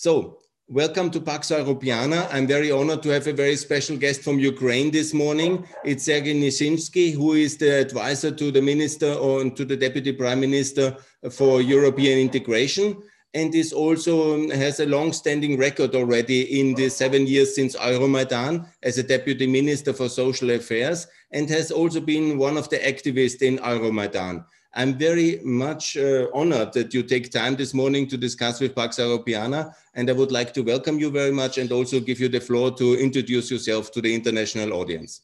So, welcome to Pax Europiana. I'm very honored to have a very special guest from Ukraine this morning. It's Sergei Nishinsky, who is the advisor to the minister or to the deputy prime minister for European integration and is also um, has a long-standing record already in the seven years since Euromaidan as a deputy minister for social affairs and has also been one of the activists in Euromaidan. I'm very much uh, honored that you take time this morning to discuss with Pax Europiana, and I would like to welcome you very much and also give you the floor to introduce yourself to the international audience.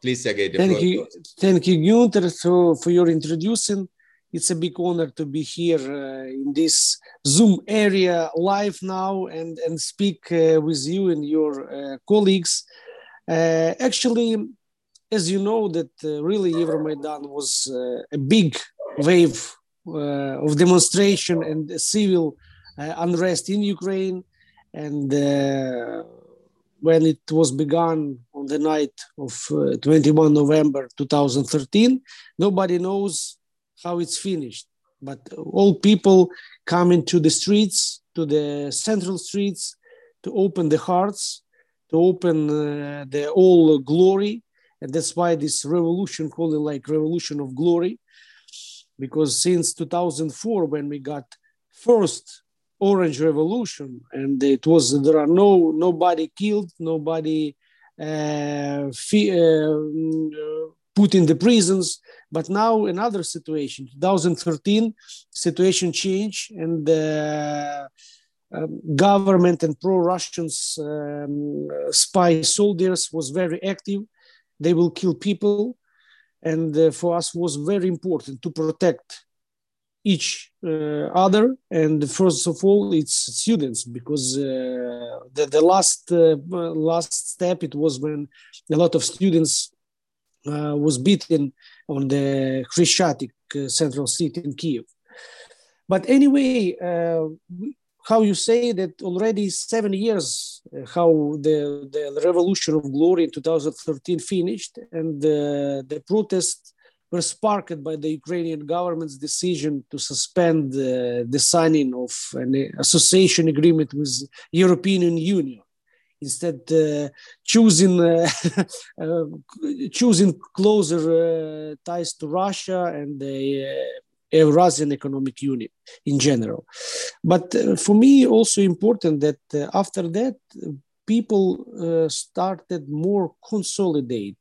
Please, Sergei. Thank you, thank you, Gunther, for, for your introducing. It's a big honor to be here uh, in this Zoom area live now and, and speak uh, with you and your uh, colleagues. Uh, actually, as you know, that uh, really Euromaidan was uh, a big wave uh, of demonstration and civil uh, unrest in Ukraine. And uh, when it was begun on the night of uh, 21 November 2013, nobody knows how it's finished. But all people come into the streets, to the central streets, to open the hearts, to open the all glory and that's why this revolution called it like revolution of glory because since 2004 when we got first orange revolution and it was there are no nobody killed nobody uh, uh, put in the prisons. But now another situation 2013 situation changed and the um, government and pro-russians um, spy soldiers was very active they will kill people. And uh, for us was very important to protect each uh, other. And first of all it's students because uh, the, the last uh, last step it was when a lot of students uh, was beaten on the Khreshchatyk uh, central city in Kiev but anyway how you say that already seven years uh, how the, the revolution of glory in 2013 finished and the, the protests were sparked by the Ukrainian government's decision to suspend uh, the signing of an association agreement with European Union. Instead, uh, choosing uh, uh choosing closer uh, ties to Russia and the Eurasian Economic Unit in general. But uh, for me, also important that uh, after that, people uh, started more consolidate,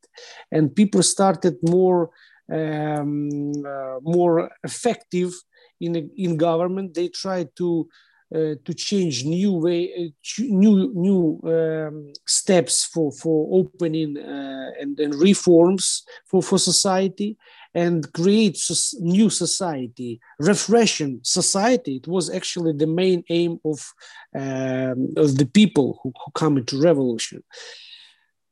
and people started more um, uh, more effective in in government. They tried to. Uh, to change new way, new new um, steps for for opening and, and reforms for for society, and create new society, refreshing society. It was actually the main aim of, um, of the people who, who come into revolution.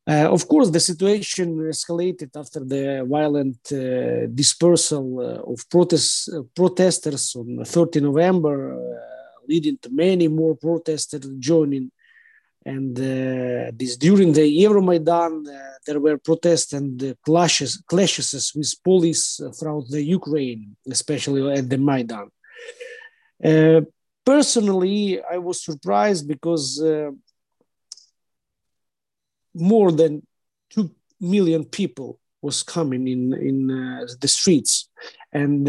Uh, of course, the situation escalated after the violent uh, dispersal uh, of protest, uh, protesters on 30 November, uh, leading to many more protesters joining and uh, this during the Euromaidan, uh, there were protests and uh, clashes, clashes with police throughout the Ukraine, especially at the Maidan. Uh, personally, I was surprised because uh, more than two million people was coming in in uh, the streets, and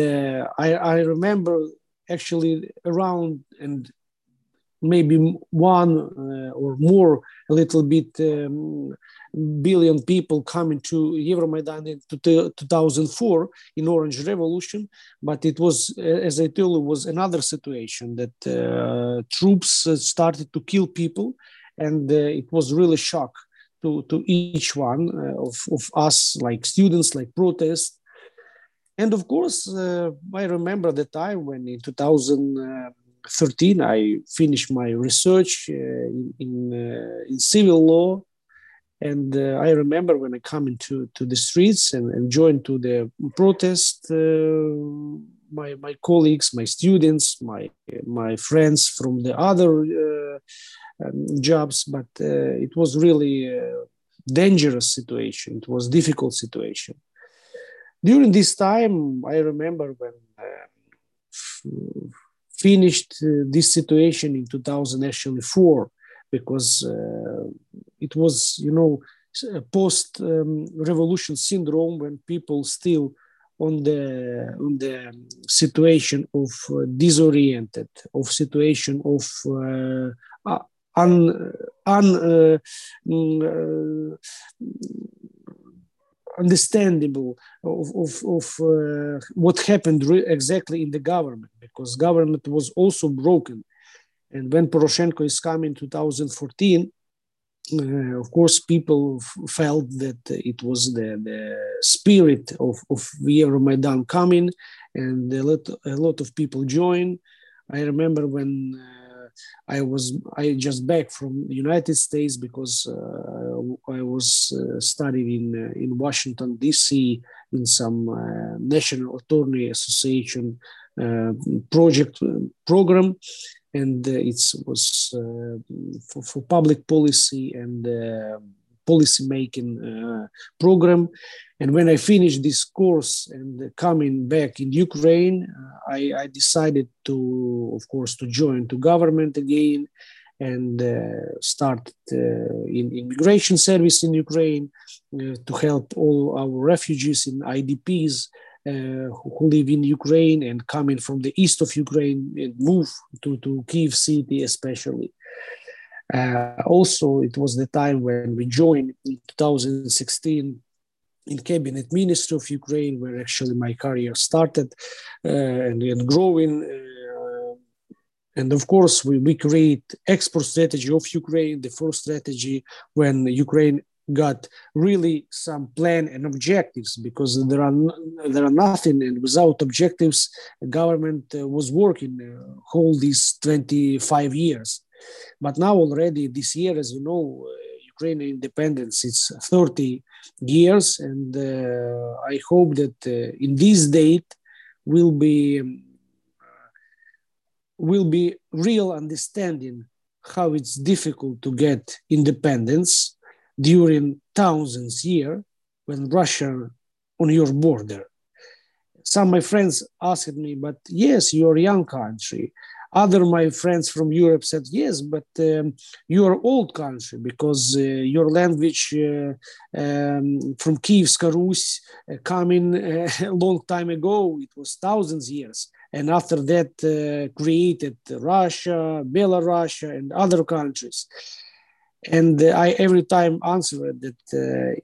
I, I remember actually around and maybe one uh, or more, a little bit um, billion people coming to Euromaidan in 2004 in Orange Revolution, but it was, as I told you, was another situation that uh, troops started to kill people, and uh, it was really shock to, to each one uh, of, of us, like students, like protests. And of course, uh, I remember the time when in 2000, 13, I finished my research uh, in in, uh, in, civil law, and uh, I remember when I come into to the streets and, and joined to the protest. my my colleagues, my students, my my friends from the other um, jobs, but it was really dangerous situation. It was difficult situation. During this time, I remember when uh, finished uh, this situation in 2004 because uh, it was you know post um, revolution syndrome when people still on the on the situation of uh, disoriented of situation of uh, un, un uh, mm, uh, understandable of, of, of uh, what happened exactly in the government because government was also broken and when poroshenko is coming in 2014 uh, of course, people f- felt that it was the, the spirit of, of Euromaidan coming, and a lot, a lot of people joined. I remember when uh, I was I just back from the United States because uh, I was uh, studying in uh, in Washington D.C. in some uh, National Attorney Association project program, and uh, it was uh, for, for, public policy and uh, policy making program. And when I finished this course and coming back in Ukraine, I, I, decided to, of course, to join to government again and uh, started uh, in immigration service in Ukraine uh, to help all our refugees in IDPs uh, who live in Ukraine and coming from the east of Ukraine and move to, to Kiev city especially. Uh, also, it was the time when we joined in 2016 in cabinet ministry of Ukraine, where actually my career started uh, and, and growing. Uh, and of course, we, we create export strategy of Ukraine, the first strategy when Ukraine got really some plan and objectives because there are there are nothing and without objectives government was working uh, whole these 25 years but now already this year as you know uh, ukrainian independence it's 30 years and uh, i hope that uh, in this date will be um, will be real understanding how it's difficult to get independence during thousands year when Russia on your border. Some of my friends asked me, but yes, you're a young country. Other my friends from Europe said, yes, but um, you're old country because uh, your language uh, um, from Kievska Rus uh, coming uh, a long time ago, it was thousands years. And after that uh, created Russia, Belarus, and other countries and I every time answer that uh,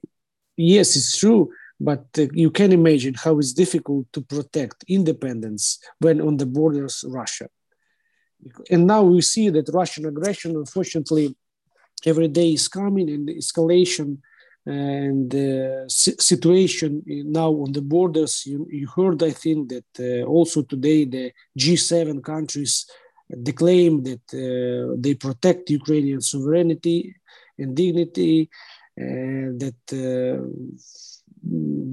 yes, it's true, but uh, you can imagine how it's difficult to protect independence when on the borders Russia. And now we see that Russian aggression, unfortunately, every day is coming and the escalation and the uh, situation now on the borders. You, you heard, I think, that uh, also today the G7 countries they claim that uh, they protect Ukrainian sovereignty and dignity, uh, that uh,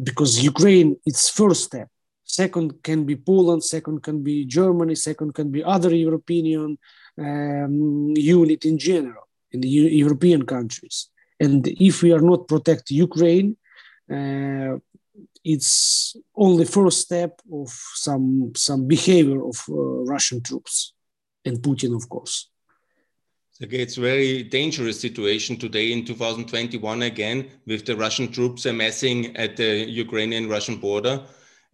because Ukraine, its first step. Second can be Poland, second can be Germany, second can be other European um, unit in general in the European countries. And if we are not protect Ukraine, uh, it's only first step of some some behavior of uh, Russian troops and Putin, of course. Okay, it's a very dangerous situation today in 2021 again, with the Russian troops amassing at the Ukrainian-Russian border.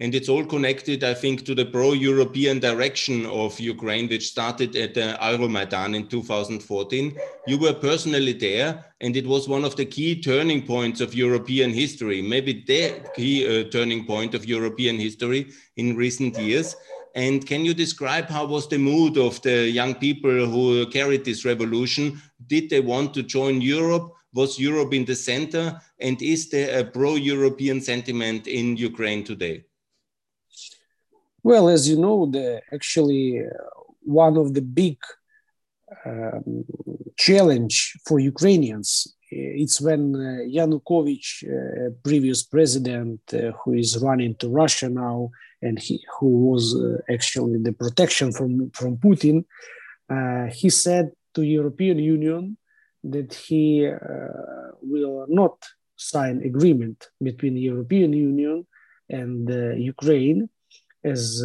And it's all connected, I think, to the pro-European direction of Ukraine, which started at the Euromaidan in 2014. You were personally there, and it was one of the key turning points of European history, maybe the key uh, turning point of European history in recent years. And can you describe how was the mood of the young people who carried this revolution? Did they want to join Europe? Was Europe in the center? And is there a pro-European sentiment in Ukraine today? Well, as you know, the actually uh, one of the big um, challenge for Ukrainians uh, it's when uh, Yanukovych, uh, previous president, uh, who is running to Russia now, and he, who was uh, actually the protection from, from Putin, uh, he said to European Union that he will not sign agreement between European Union and Ukraine as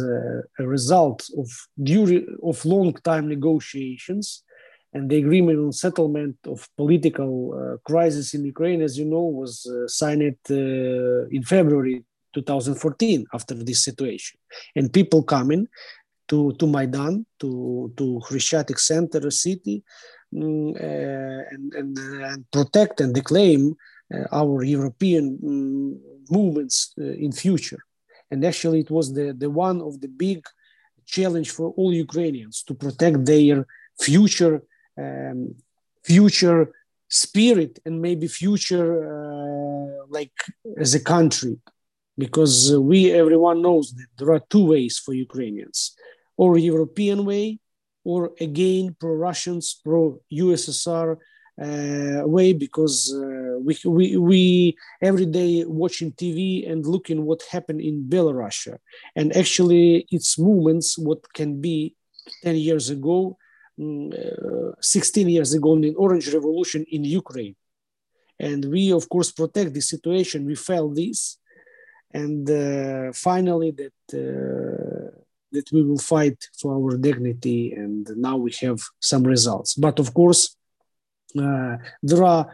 a result of during of long time negotiations and the agreement on settlement of political uh, crisis in Ukraine, as you know, was uh, signed uh, in February 2014 after this situation. And people coming to, to Maidan, to, to Khreshchatyk Center city, um, and, and, and, protect and claim our European um, movements in future. And actually, it was the, the one of the big challenge for all Ukrainians to protect their future, um, future spirit and maybe future uh, like as a country. Because we everyone knows that there are two ways for ukrainians or european way or again pro-russians pro-ussr uh, way because uh, we, we, we every day watching TV and looking what happened in Belarus. And actually, its movements, what can be 10 years ago, mm, uh, 16 years ago in the Orange Revolution in Ukraine. And we, of course, protect the situation. We felt this. And uh, finally, that uh, that we will fight for our dignity, and now we have some results. But of course, uh, there are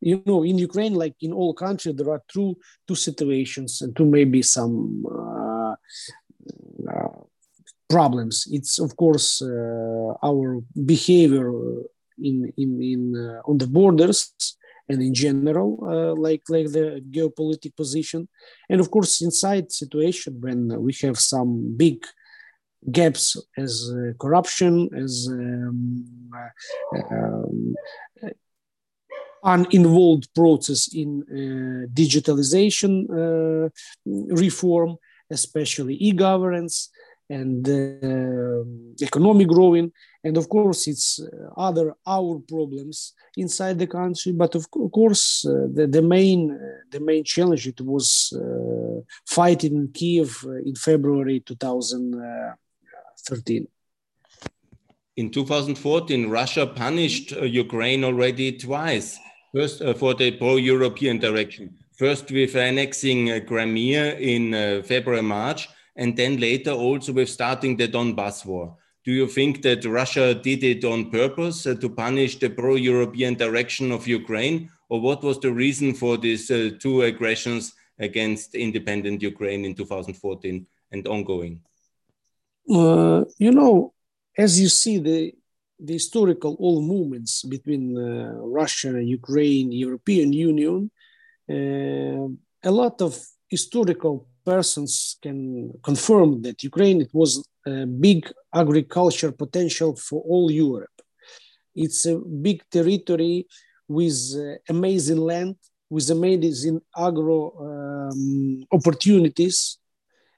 you know in ukraine like in all countries there are two two situations and two maybe some uh, uh, problems. It's of course uh, our behavior in in in uh, on the borders and in general uh, like like the geopolitical position. And of course inside situation when we have some big gaps as uh, corruption, as um, uh, um, uninvolved process in uh, digitalization uh, reform, especially e-governance and economic growing. And of course, it's other our problems inside the country. But of course, the, the main the main challenge it was fighting in Kiev in February 2000. 13. In 2014, Russia punished uh, Ukraine already twice. First, uh, for the pro European direction. First, with annexing uh, Crimea in uh, February, March, and then later also with starting the Donbass war. Do you think that Russia did it on purpose uh, to punish the pro European direction of Ukraine? Or what was the reason for these uh, two aggressions against independent Ukraine in 2014 and ongoing? Uh, you know, as you see the the historical all movements between uh, Russia, and Ukraine, European Union, uh, a lot of historical persons can confirm that Ukraine it was a big agriculture potential for all Europe. It's a big territory with uh, amazing land, with amazing agro um, opportunities,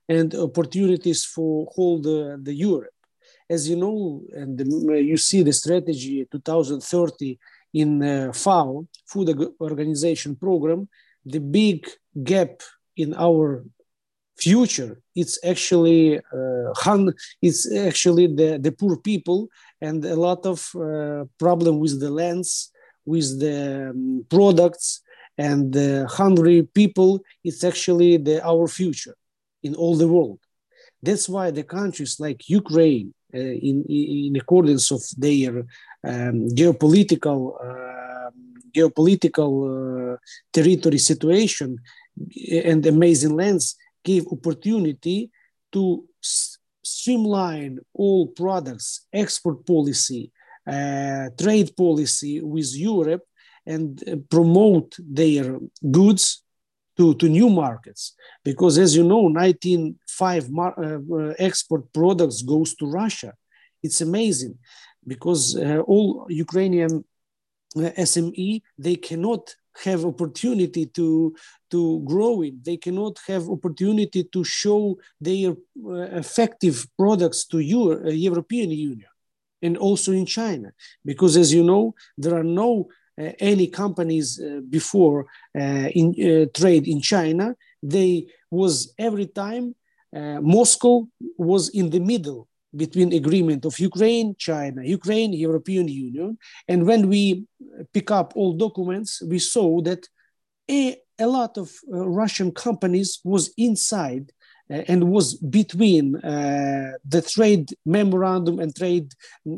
and opportunities for whole the, the Europe. As you know, and you see the strategy 2030 in uh, FAO, Food Organization Program, the big gap in our future it's actually uh, it's actually the, the poor people and a lot of uh, problem with the lands with the um, products and the hungry people it's actually the our future in all the world. That's why the countries like Ukraine, uh, in, in accordance of their um, geopolitical uh, geopolitical uh, territory situation and amazing lands, gave opportunity to streamline all products, export policy, uh, trade policy with Europe, and uh, promote their goods to, to new markets. Because as you know 195 mar- uh, uh, export products goes to russia. It's amazing because uh, all ukrainian uh, sme they cannot have opportunity to to grow it. They cannot have opportunity to show their uh, effective products to Euro- uh, european union and also in china. Because as you know there are no any companies uh, before uh, in trade in China, they was every time Moscow was in the middle between agreement of Ukraine, China, Ukraine, European Union. And when we pick up all documents, we saw that a, a lot of uh, Russian companies was inside uh, and was between uh, the trade memorandum and trade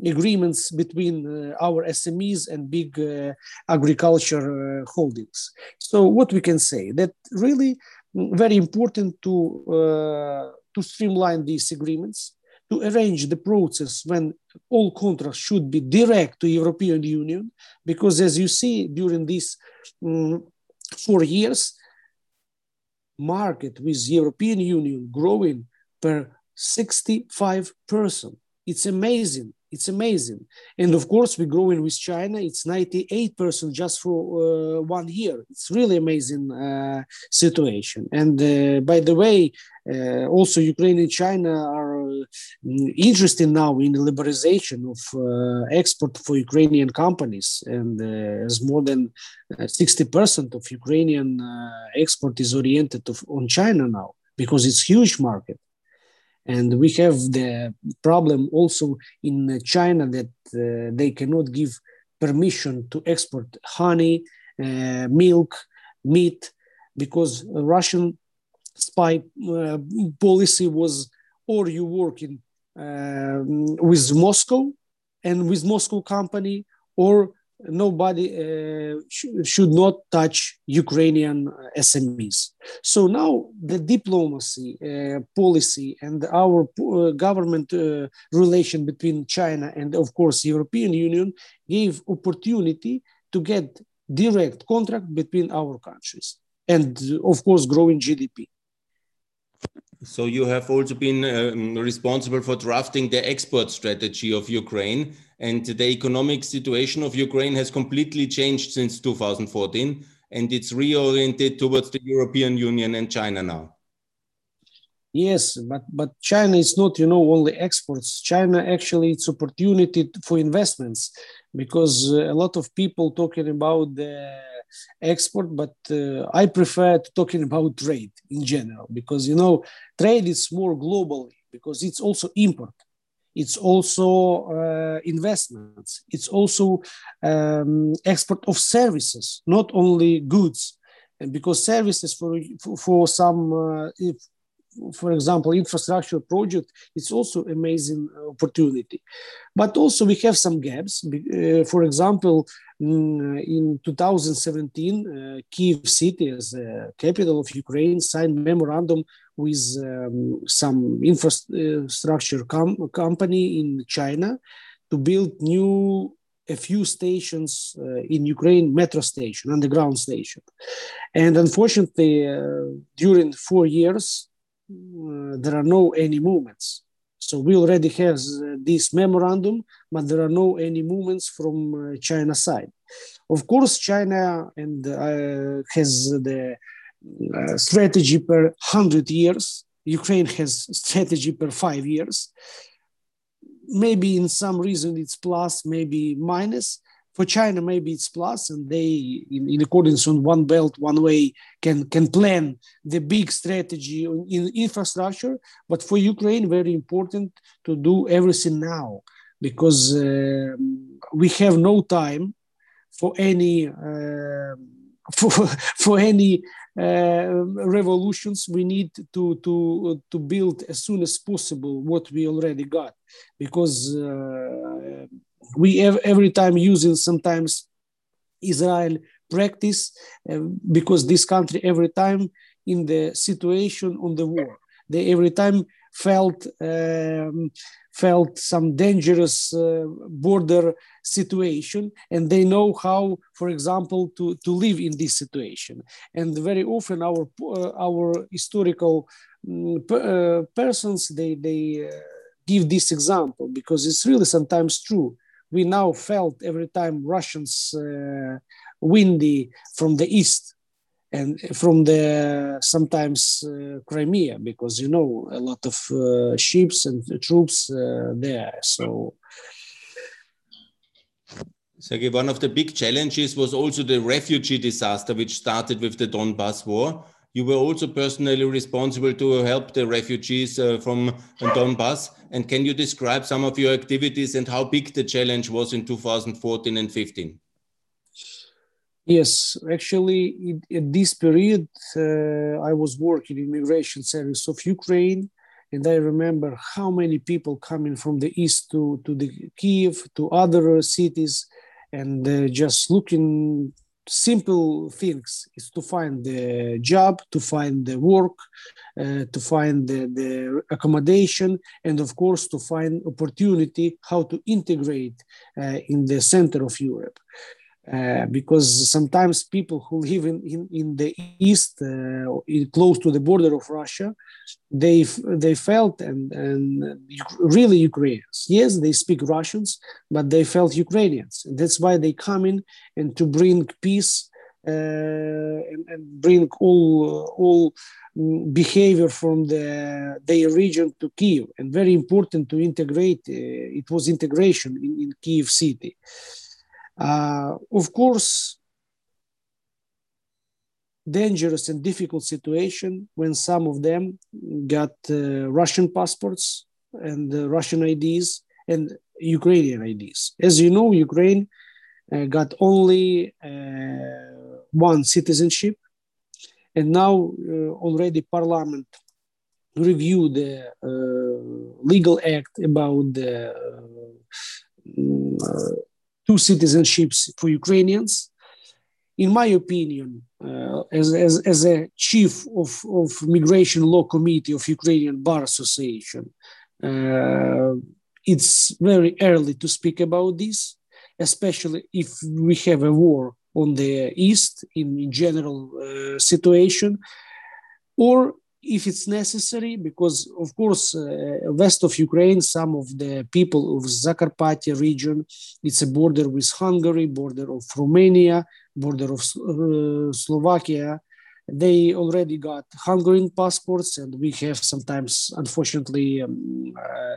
agreements between uh, our SMEs and big uh, agriculture uh, holdings. So what we can say that really very important to to streamline these agreements to arrange the process when all contracts should be direct to European Union, because as you see during these um, four years, market with European Union growing per 65%. It's amazing. It's amazing. And of course, we're growing with China. It's 98% just for uh, one year. It's really amazing uh, situation. And uh, by the way, uh, also Ukraine and China are uh, interested now in the liberalization of uh, export for Ukrainian companies. And as more than 60% of Ukrainian export is oriented on China now because it's huge market and we have the problem also in China that uh, they cannot give permission to export honey, uh, milk, meat, because Russian spy uh, policy was or you work in uh, with Moscow and with Moscow company or nobody uh, sh should not touch Ukrainian SMEs. So now the diplomacy uh, policy and our uh, government uh, relation between China and of course European Union gave opportunity to get direct contract between our countries and of course growing GDP. So you have also been um, responsible for drafting the export strategy of Ukraine and the economic situation of Ukraine has completely changed since 2014 and it's reoriented towards the European Union and China now. Yes, but but China is not, you know, only exports. China actually it's opportunity for investments because a lot of people talking about the export, but uh, I prefer talking about trade in general because you know trade is more globally because it's also import, it's also uh, investments, it's also um, export of services, not only goods, and because services for for, for some uh, if, for example, infrastructure project, it's also amazing opportunity. But also we have some gaps. Uh, for example, mm, in 2017, uh, Kiev city as capital of Ukraine signed memorandum with um, some infrastructure com company in China to build new a few stations uh, in Ukraine, metro station, underground station. And unfortunately, uh, during four years, uh, there are no any movements. So we already have uh, this memorandum, but there are no any movements from uh, China side. Of course, China and has the strategy per hundred years. Ukraine has strategy per five years. Maybe in some reason it's plus, maybe minus, for China, maybe it's plus, and they, in, in accordance on one belt, one way, can can plan the big strategy in infrastructure. But for Ukraine, very important to do everything now because uh, we have no time for any uh, for, for any uh, revolutions. We need to to to build as soon as possible what we already got because uh, we have every time using sometimes Israel practice uh, because this country every time in the situation on the war. They every time felt um, felt some dangerous uh, border situation and they know how for example to, to live in this situation. And very often our uh, our historical um, persons they they uh, give this example because it's really sometimes true we now felt every time Russians uh, windy from the east and from the sometimes uh, Crimea because you know a lot of uh, ships and troops uh, there. So. Sergey, one of the big challenges was also the refugee disaster, which started with the Donbass war. You were also personally responsible to help the refugees uh, from Donbass. And can you describe some of your activities and how big the challenge was in 2014 and 15? Yes, actually, at this period, uh, I was working in immigration service of Ukraine, and I remember how many people coming from the east to to the Kiev to other cities, and uh, just looking simple things is to find the job, to find the work, uh, to find the, the, accommodation, and of course to find opportunity how to integrate uh, in the center of Europe. Uh, because sometimes people who live in, in, in the east, uh, in, close to the border of Russia, they they felt and, and really Ukrainians. Yes, they speak Russians, but they felt Ukrainians. And that's why they come in and to bring peace uh, and, and, bring all all behavior from the their region to Kiev. And very important to integrate. Uh, it was integration in, in Kiev city. Uh, of course, dangerous and difficult situation when some of them got uh, Russian passports and uh, Russian IDs and Ukrainian IDs. As you know, Ukraine uh, got only uh, one citizenship, and now uh, already Parliament reviewed the legal act about the two citizenships for Ukrainians. In my opinion, uh, as, as, as a chief of, of Migration Law Committee of Ukrainian Bar Association, uh, it's very early to speak about this, especially if we have a war on the east in, in general uh, situation, or if it's necessary, because of course, uh, west of Ukraine, some of the people of Zakarpattia region, it's a border with Hungary, border of Romania, border of uh, Slovakia. They already got Hungarian passports, and we have sometimes, unfortunately, um, uh,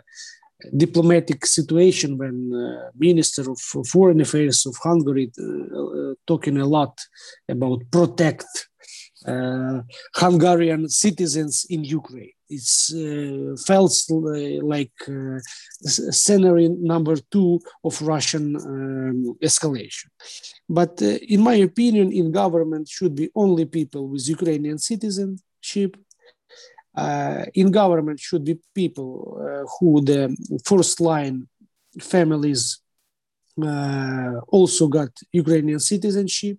diplomatic situation when uh, Minister of Foreign Affairs of Hungary uh, uh, talking a lot about protect uh, Hungarian citizens in Ukraine. It's uh, felt like uh, scenario number two of Russian um, escalation. But uh, in my opinion, in government should be only people with Ukrainian citizenship. Uh, in government should be people uh, who the first line families also got Ukrainian citizenship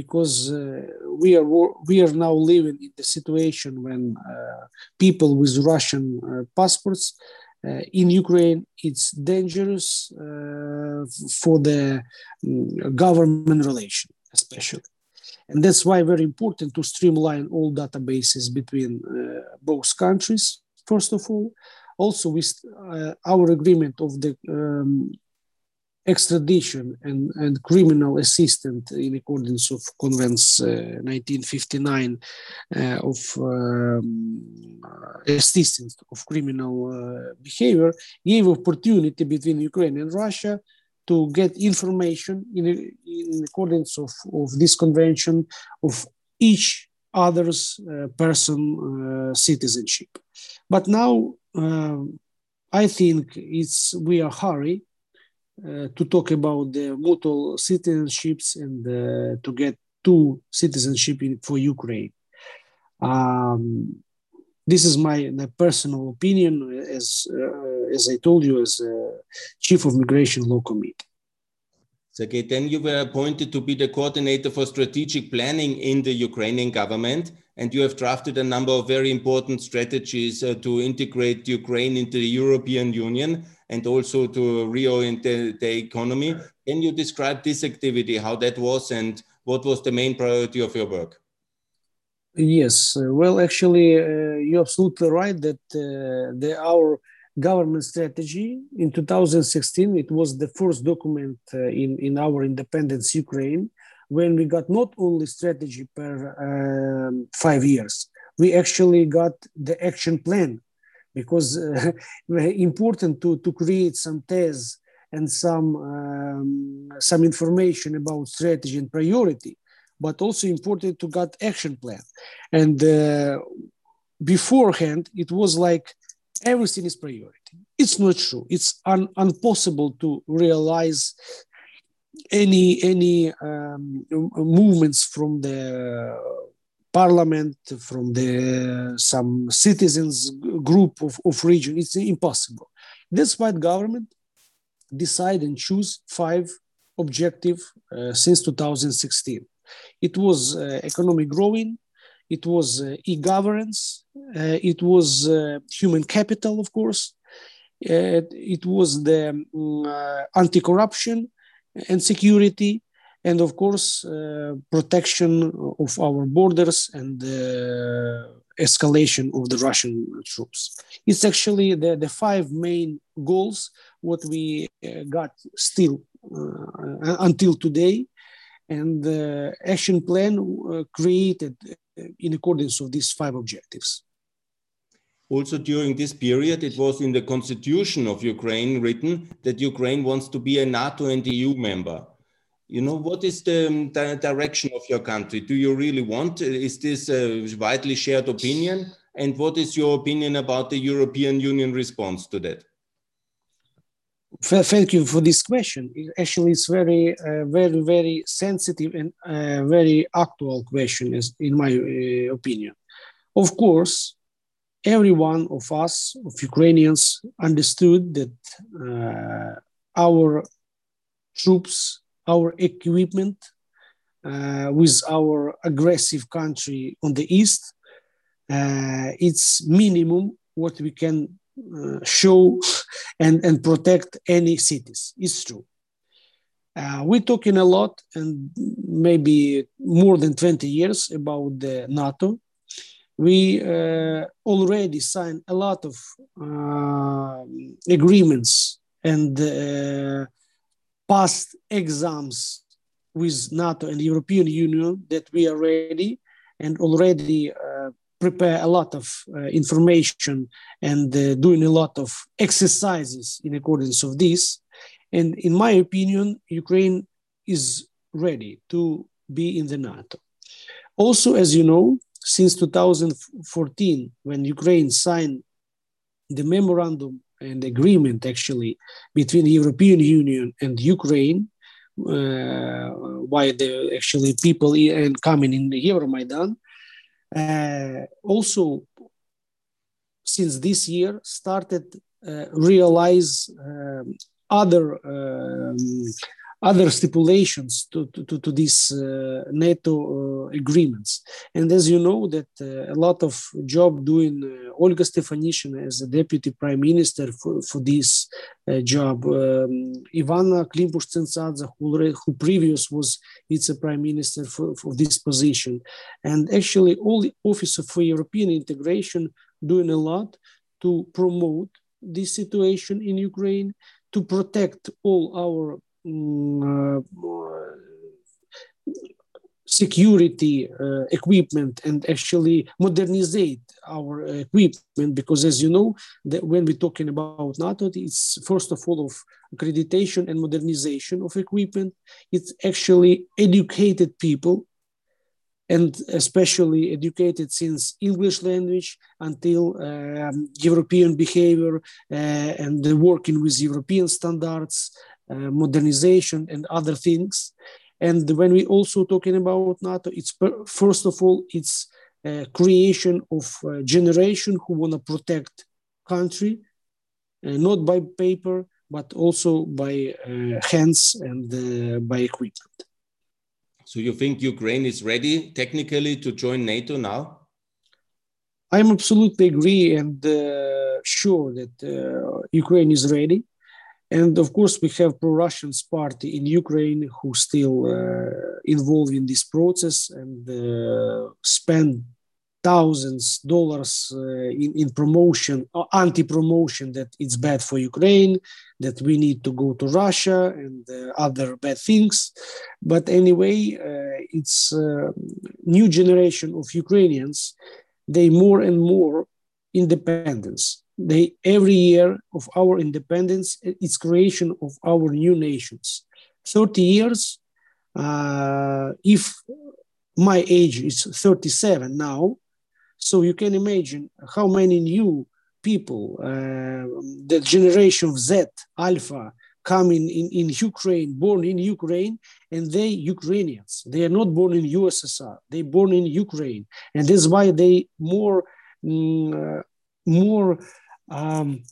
because uh, we are we are now living in the situation when uh, people with Russian uh, passports uh, in Ukraine it's dangerous uh, for the um, government relation, especially. And that's why very important to streamline all databases between uh, both countries. First of all, also with our agreement of the um, extradition and, and criminal assistance in accordance of Convents uh, 1959 uh, of um, assistance of criminal uh, behavior gave opportunity between Ukraine and Russia to get information in, in accordance of, of this convention of each other's uh, person uh, citizenship. But now um, I think it's we are hurry to talk about the mutual citizenships and uh, to get two citizenship in, for Ukraine. Um, this is my, my, personal opinion, as uh, as I told you, as chief of migration law committee. Okay, then you were appointed to be the coordinator for strategic planning in the Ukrainian government, and you have drafted a number of very important strategies uh, to integrate Ukraine into the European Union and also to reorient the, the economy. Can you describe this activity, how that was, and what was the main priority of your work? Yes, well, actually, uh, you're absolutely right that uh, the, our government strategy in 2016 it was the first document uh, in in our independence Ukraine when we got not only strategy per um, five years, we actually got the action plan because uh, important to, to create some tests and some um, some information about strategy and priority, but also important to get action plan. And uh, beforehand, it was like everything is priority. It's not true. It's un, impossible to realize any any um, movements from the parliament, from the some citizens group of, of region. It's impossible. That's why government decide and choose five objective uh, since 2016. It was uh, economic growing, it was uh, e-governance, uh, it was uh, human capital, of course, uh, it was the um, anti-corruption and security, and of course protection of our borders and the escalation of the Russian troops. It's actually the, the five main goals what we uh, got still uh, until today and the action plan uh, created in accordance of these five objectives. Also during this period, it was in the constitution of Ukraine written that Ukraine wants to be a NATO and EU member. You know, what is the, um, direction of your country? Do you really want? Is this a widely shared opinion? And what is your opinion about the European Union response to that? Thank you for this question. Actually, it's very, uh, very, very sensitive and uh, very actual question, is in my uh, opinion. Of course, every one of us, of Ukrainians, understood that uh, our troops, our equipment, uh, with our aggressive country on the east, uh, it's minimum what we can uh, show and, and protect any cities. It's true. Uh, we're talking a lot and maybe more than 20 years about the NATO. We uh, already signed a lot of uh, agreements and passed exams with NATO and the European Union that we are ready and already uh, prepare a lot of uh, information and uh, doing a lot of exercises in accordance of this. And in my opinion, Ukraine is ready to be in the NATO. Also, as you know, since 2014, when Ukraine signed the memorandum and agreement actually between the European Union and Ukraine, uh, why the actually people and coming in the Euromaidan, uh, also, since this year, started uh, realize um, other um, other stipulations to, to, to these uh, NATO uh, agreements. And as you know, that uh, a lot of job doing uh, Olga Stefanishin as a deputy prime minister for, for this uh, job, um, Ivanna Klympush-Tsintsadze, who, who previous was vice prime minister for, for this position. And actually all the Office for European Integration doing a lot to promote this situation in Ukraine, to protect all our uh, security uh, equipment and actually modernize our equipment because as you know that when we're talking about nato it's first of all of accreditation and modernization of equipment. It's actually educated people and especially educated since english language until um, european behavior uh, and working with european standards uh, modernization and other things. And when we also talking about NATO, it's per, first of all, it's uh, creation of a generation who want to protect country, uh, not by paper, but also by uh, hands and uh, by equipment. So you think Ukraine is ready technically to join NATO now? I'm absolutely agree and uh, sure that Ukraine is ready. And of course, we have pro-Russian party in Ukraine who still uh, involved in this process and uh, spend thousands dollars uh, in, in promotion, uh, anti-promotion that it's bad for Ukraine, that we need to go to Russia and uh, other bad things. But anyway, uh, it's new generation of Ukrainians. They more and more independence they every year of our independence its creation of our new nations 30 years uh, if my age is 37 now so you can imagine how many new people uh, the generation of z alpha coming in, in, in Ukraine, born in Ukraine, and they Ukrainians. They are not born in USSR. They born in Ukraine, and that's why they more mm, uh, more um,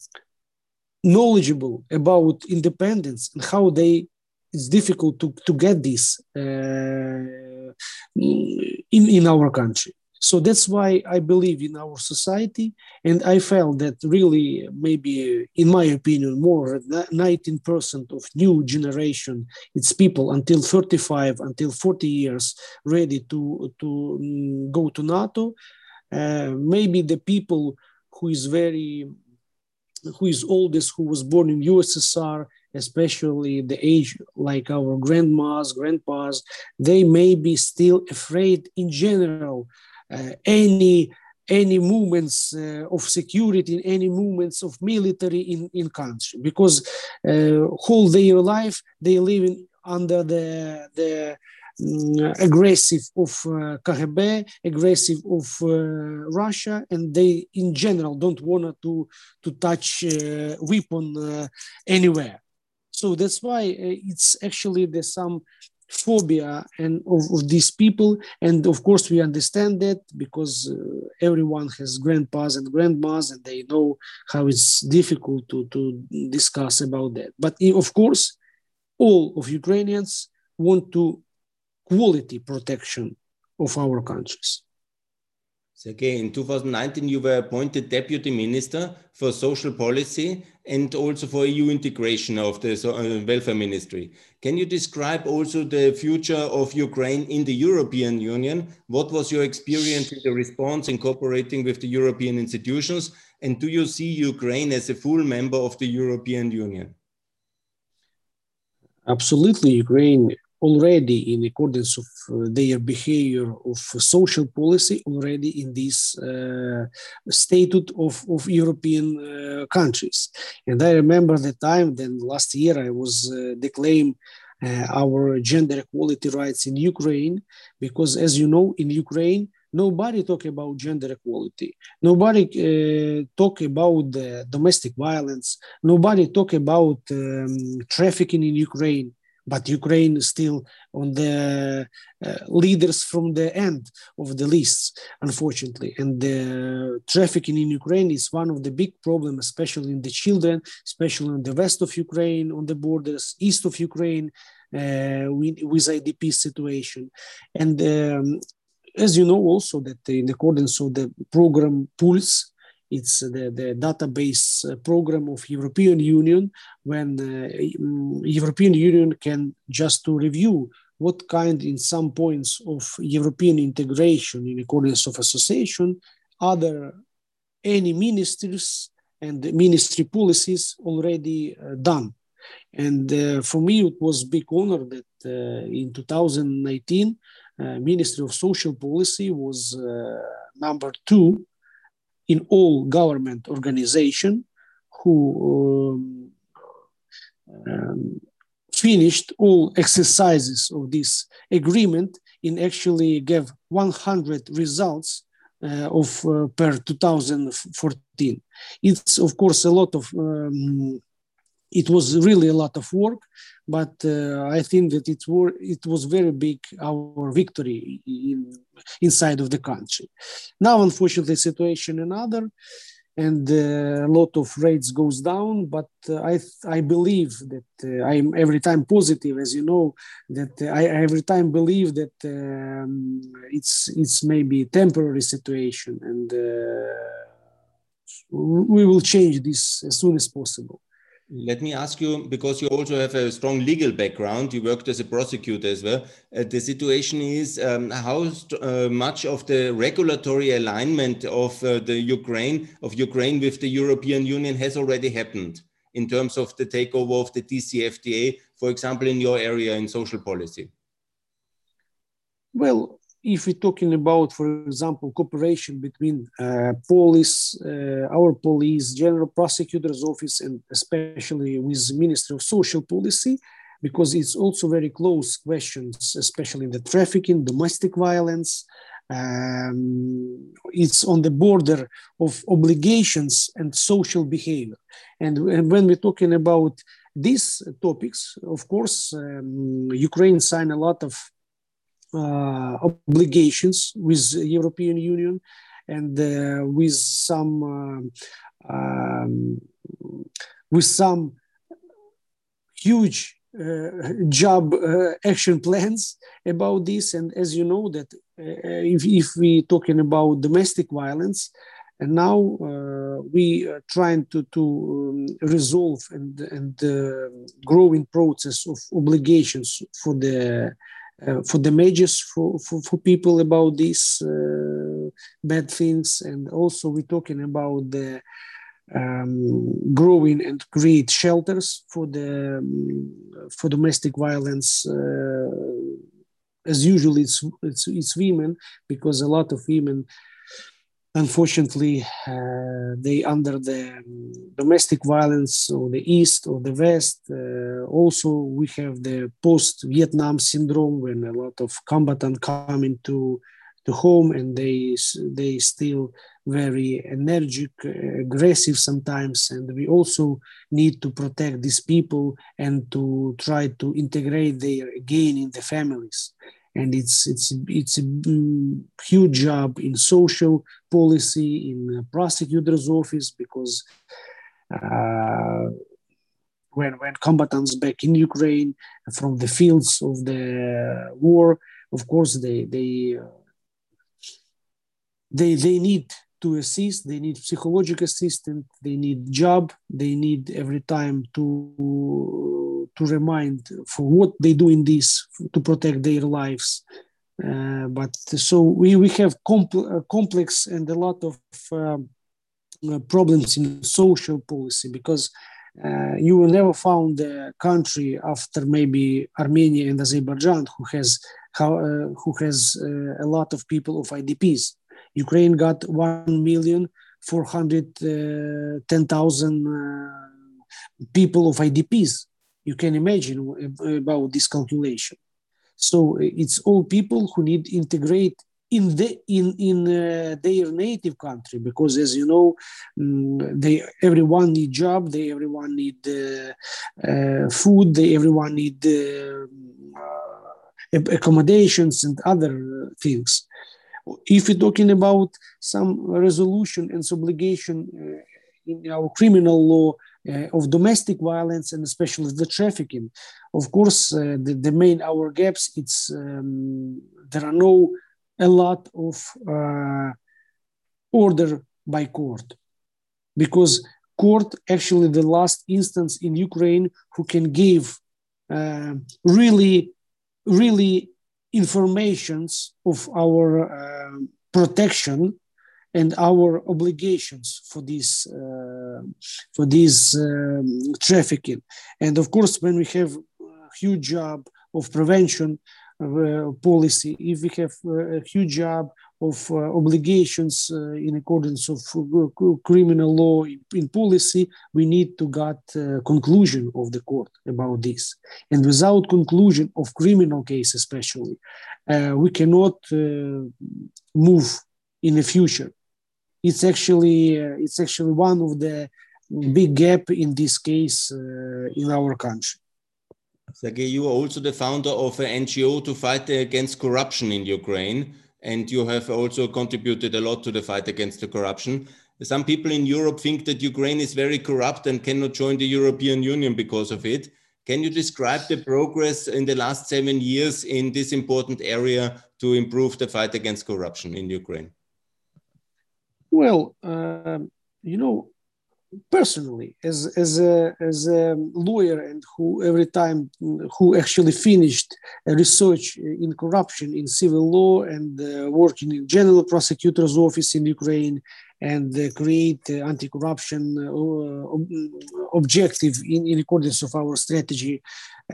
knowledgeable about independence and how they it's difficult to, to get this uh, in, in our country. So that's why I believe in our society. And I felt that really, maybe, in my opinion, more 19% of new generation, it's people until 35, until 40 years ready to, to um, go to NATO. Uh, maybe the people who is very, who is oldest, who was born in USSR, especially the age like our grandmas, grandpas, they may be still afraid in general. Uh, any any movements uh, of security, any movements of military in, in country, because uh, whole their life they live in, under the the um, aggressive of uh, KGB, aggressive of uh, Russia, and they in general don't want to to touch uh, weapon uh, anywhere. So that's why uh, it's actually there's some phobia and of, of, these people and of course we understand that because uh, everyone has grandpas and grandmas and they know how it's difficult to, to discuss about that but of course all of ukrainians want to quality protection of our countries Sergey, in 2019, you were appointed Deputy Minister for Social Policy and also for EU integration of the uh, Welfare Ministry. Can you describe also the future of Ukraine in the European Union? What was your experience in the response in cooperating with the European institutions? And do you see Ukraine as a full member of the European Union? Absolutely. Ukraine already in accordance of uh, their behavior of social policy already in this uh, statute of, of European uh, countries. And I remember the time then last year I was uh, declaring uh, our gender equality rights in Ukraine because as you know in Ukraine nobody talk about gender equality. Nobody uh, talk about domestic violence. Nobody talk about um, trafficking in ukraine but Ukraine is still on the uh, leaders from the end of the list, unfortunately. And the trafficking in Ukraine is one of the big problems, especially in the children, especially in the west of Ukraine, on the borders, east of Ukraine, uh, with, with IDP situation. And um, as you know, also that in accordance with the program Pulse, it's the, the database uh, program of European Union when uh, mm, European Union can just to review what kind in some points of European integration in accordance of association other any ministers and ministry policies already uh, done. And uh, for me, it was big honor that uh, in 2019, uh, Ministry of Social Policy was number two in all government organization who um, um, finished all exercises of this agreement and actually gave 100 results uh, of uh, per 2014. It's of course a lot of um, it was really a lot of work, but uh, I think that it, were, it was very big our victory in, inside of the country. Now, unfortunately, situation another, and uh, a lot of rates goes down. But uh, I I believe that uh, I'm every time positive, as you know, that uh, I every time believe that um, it's it's maybe temporary situation, and uh, we will change this as soon as possible. Let me ask you, because you also have a strong legal background, you worked as a prosecutor as well. Uh, the situation is um, how uh, much of the regulatory alignment of uh, the Ukraine of Ukraine with the European Union has already happened in terms of the takeover of the DCFTA, for example, in your area in social policy. Well, if we're talking about, for example, cooperation between uh, police, uh, our police, general prosecutor's office, and especially with Ministry of Social Policy, because it's also very close questions, especially in the trafficking, domestic violence. Um, it's on the border of obligations and social behavior. And, and when we're talking about these topics, of course, um, Ukraine signed a lot of obligations with European Union and uh, with some uh, um, with some huge uh, job uh, action plans about this. And as you know, that uh, if, if we talking about domestic violence, and now uh, we are trying to, to um, resolve and, and uh, growing process of obligations for the uh, for damages for, for, for people about these bad things and also we're talking about the um, growing and create shelters for the um, for domestic violence. Uh, as usual, it's, it's, it's women because a lot of women, unfortunately, uh, they under the um, domestic violence or the east or the west. Uh, also, we have the post-Vietnam syndrome when a lot of combatants come into the home and they they still very energetic, aggressive sometimes, and we also need to protect these people and to try to integrate them again in the families. And it's it's it's a huge job in social policy in prosecutor's office because uh, when when combatants back in Ukraine from the fields of the war, of course they they uh, they they need to assist they need psychological assistance they need job they need every time to to remind for what they do in this to protect their lives uh, but so we, we have compl- complex and a lot of um, uh, problems in social policy because uh, you will never find a country after maybe Armenia and Azerbaijan who has how, uh, who has uh, a lot of people of IDPs Ukraine got one million four hundred ten thousand uh, people of IDPs. You can imagine about this calculation. So it's all people who need integrate in the in in uh, their native country because as you know um, they everyone need job they everyone need uh, uh, food they everyone need uh, accommodations and other things if we're talking about some resolution and obligation in our criminal law uh, of domestic violence and especially the trafficking, of course, uh, the, the, main our gaps it's um, there are no a lot of uh, order by court. Because court actually the last instance in Ukraine who can give uh, really really informations of our uh, protection and our obligations for this uh, for this um, trafficking and of course when we have a huge job of prevention uh, policy if we have a huge job of uh, obligations uh, in accordance of uh, criminal law in, in, policy, we need to get conclusion of the court about this. And without conclusion of criminal case, especially, we cannot move in the future. It's actually it's actually one of the big gap in this case uh, in our country. Sergey, you are also the founder of an NGO to fight against corruption in Ukraine and you have also contributed a lot to the fight against the corruption. Some people in Europe think that Ukraine is very corrupt and cannot join the European Union because of it. Can you describe the progress in the last seven years in this important area to improve the fight against corruption in Ukraine? Well, uh, you know, personally as as a as a lawyer and who every time who actually finished research in corruption in civil law and uh, working in general prosecutor's office in ukraine and uh, create uh, anti-corruption uh, objective in, in accordance of our strategy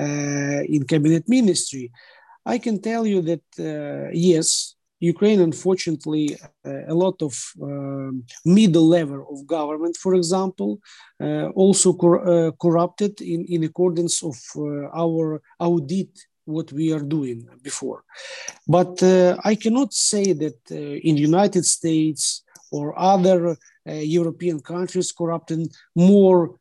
uh, in cabinet ministry i can tell you that uh, yes Ukraine, unfortunately, uh, a lot of uh, middle level of government, for example, uh, also cor uh, corrupted in, in accordance of uh, our audit what we are doing before. But uh, I cannot say that in the United States or other European countries corrupted more,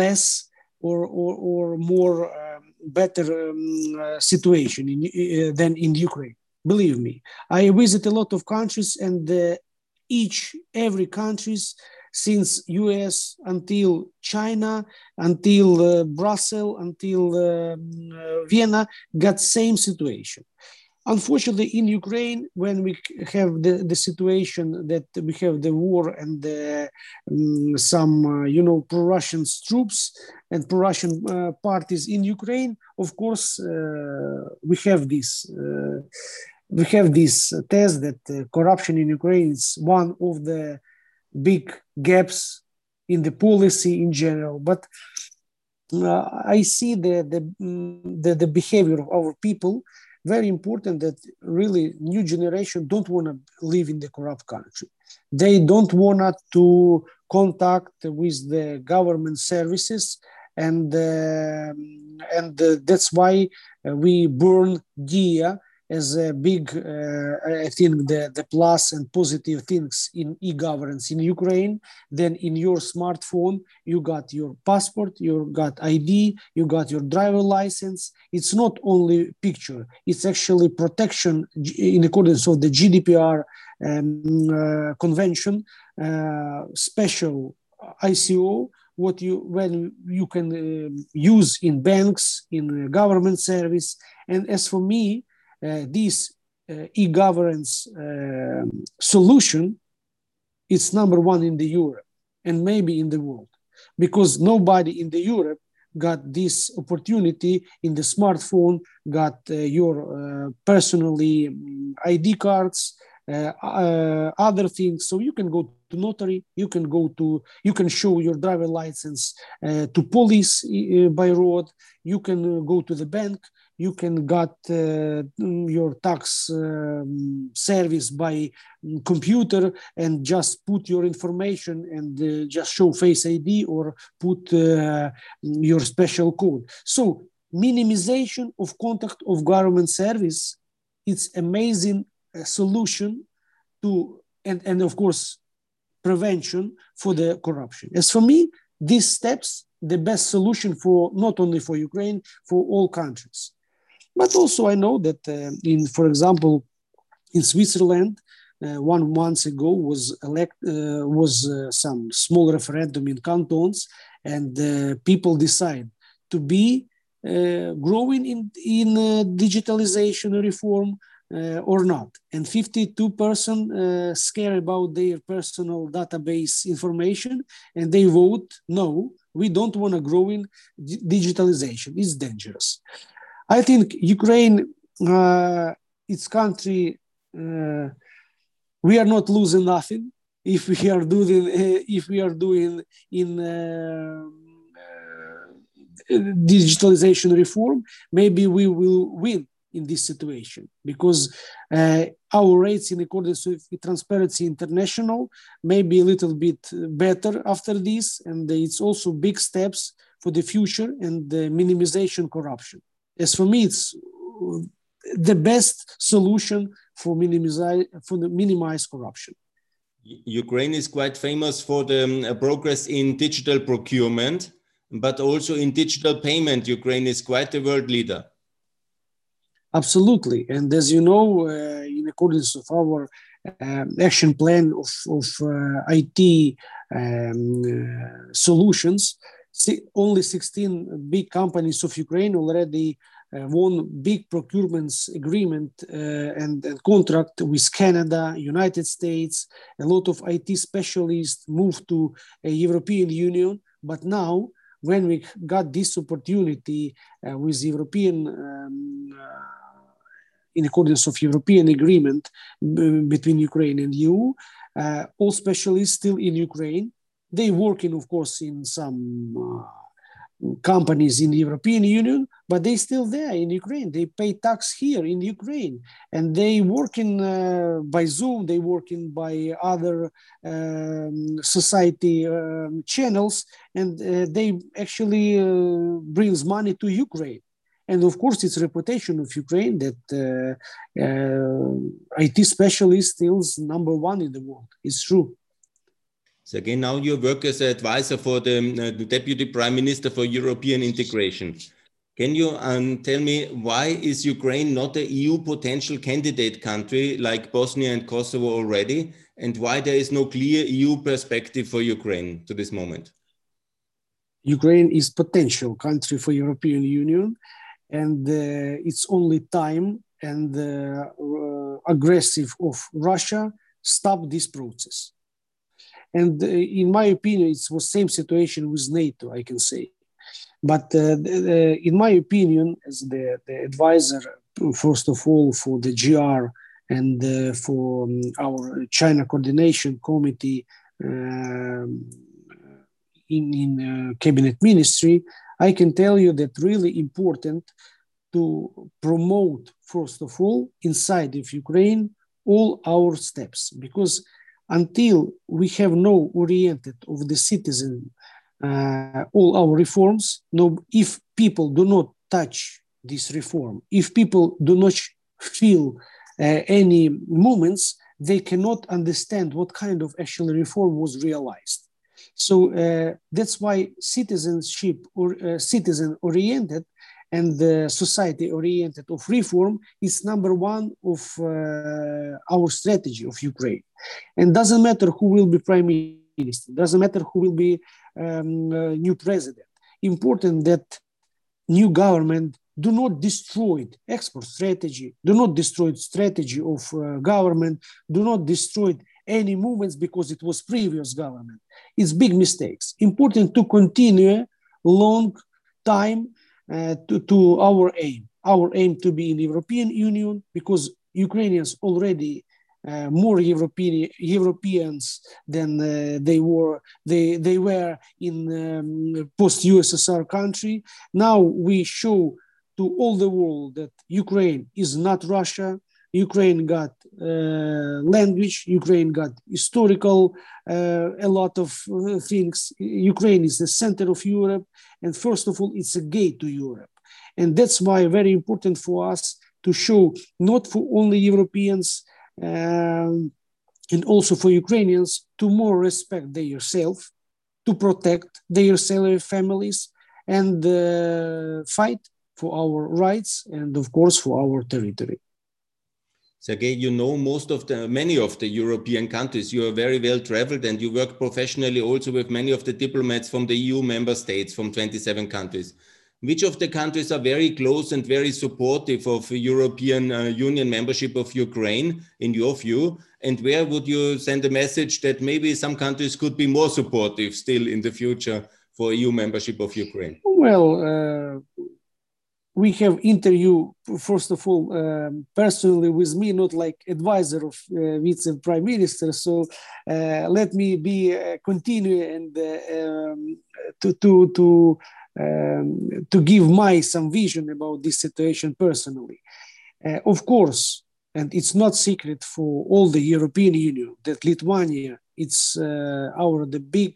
less, or, or, or more um, better um, uh, situation in, uh, than in Ukraine. Believe me, I visit a lot of countries and uh, each, every countries since US until China, until uh, Brussels, until um, uh, Vienna got same situation. Unfortunately, in Ukraine, when we have the, the situation that we have the war and the, um, some, uh, you know, pro-Russian troops and pro-Russian uh, parties in Ukraine, of course, uh, we have this. Uh, we have this test that uh, corruption in Ukraine is one of the big gaps in the policy in general. But uh, I see the the, the, the behavior of our people very important that really new generation don't want to live in the corrupt country they don't want to contact with the government services and uh, and uh, that's why we burn Diia as a big, uh, I think, the, the plus and positive things in e-governance in Ukraine. Then in your smartphone, you got your passport, you got ID, you got your driver license. It's not only picture; it's actually protection in accordance with the GDPR um, uh, convention, uh, special ICO what you when you can uh, use in banks in government service and as for me uh, this uh, e-governance um, solution is number one in the Europe and maybe in the world because nobody in the Europe got this opportunity in the smartphone, got uh, your uh, personally um, ID cards, uh, uh, other things. So you can go to notary, you can go to, you can show your driver license to police by road, you can go to the bank, you can get uh, your tax um, service by computer and just put your information and uh, just show face id or put uh, your special code. So minimization of contact of government service it's amazing uh, solution to and, and of course prevention for the corruption. As for me these steps the best solution for not only for ukraine for all countries. But also, I know that uh, in, for example, in Switzerland, uh, one month ago was elect uh, was uh, some small referendum in cantons, and uh, people decide to be uh, growing in in digitalization reform or not. And 52% scare about their personal database information, and they vote no. We don't want to grow in digitalization. It's dangerous. I think Ukraine, uh, its country, uh, we are not losing nothing if we are doing uh, if we are doing in uh, uh, digitalization reform. Maybe we will win in this situation because uh, our rates in accordance with Transparency International may be a little bit better after this, and it's also big steps for the future and the minimization corruption as for me, it's the best solution for minimize for the minimize corruption. Ukraine is quite famous for the um, progress in digital procurement, but also in digital payment. Ukraine is quite a world leader. Absolutely, and as you know, uh, in accordance with our uh, action plan of, of uh, IT um, solutions, only 16 big companies of Ukraine already uh, won big procurements agreement uh, and, and, contract with Canada, United States. A lot of IT specialists moved to European Union, but now when we got this opportunity uh, with European um, in accordance of European agreement between Ukraine and EU, uh, all specialists still in Ukraine they working, of course, in some uh, companies in the European Union, but they still there in Ukraine. They pay tax here in Ukraine, and they working uh, by Zoom. They working by other um, society um, channels, and uh, they actually uh, brings money to Ukraine. And of course, it's reputation of Ukraine that uh, uh, IT specialist still number one in the world. It's true. So again, now you work as an advisor for the, uh, the Deputy Prime Minister for European integration. Can you um, tell me why is Ukraine not a EU potential candidate country like Bosnia and Kosovo already, and why there is no clear EU perspective for Ukraine to this moment? Ukraine is potential country for European Union, and uh, it's only time and uh, uh, aggressive of Russia stop this process. And uh, in my opinion, it was same situation with NATO, I can say. But uh, the, in my opinion, as the, the, advisor, first of all, for the GR and uh, for um, our China Coordination Committee um, in, in uh, Cabinet Ministry, I can tell you that really important to promote, first of all, inside of Ukraine, all our steps, because until we have no oriented of the citizen uh, all our reforms. No, if people do not touch this reform, if people do not feel uh, any moments, they cannot understand what kind of actual reform was realized. So uh, that's why citizenship or uh, citizen oriented and the society oriented of reform is number one of uh, our strategy of Ukraine. And doesn't matter who will be prime minister, doesn't matter who will be um, uh, new president. Important that new government do not destroy export strategy, do not destroy strategy of uh, government, do not destroy any movements because it was previous government. It's big mistakes. Important to continue long time uh, to, to our aim. Our aim to be in European Union because Ukrainians already uh, more European Europeans than uh, they were they they were in um, post USSR country. Now we show to all the world that Ukraine is not Russia. Ukraine got uh, language. Ukraine got historical uh, a lot of uh, things. Ukraine is the center of Europe, and first of all, it's a gate to Europe, and that's why very important for us to show not for only Europeans um, and also for Ukrainians to more respect their self, to protect their families, and uh, fight for our rights and, of course, for our territory. Sergey, you know most of the many of the European countries. You are very well traveled and you work professionally also with many of the diplomats from the EU member states from 27 countries which of the countries are very close and very supportive of European uh, Union membership of Ukraine, in your view? And where would you send a message that maybe some countries could be more supportive still in the future for EU membership of Ukraine? Well, uh, we have interview first of all um, personally with me, not like advisor of uh, vice prime minister. So uh, let me be uh, continue and uh, um, to to to um, to give my some vision about this situation personally. Uh, of course, and it's not secret for all the European Union that Lithuania it's uh, our the big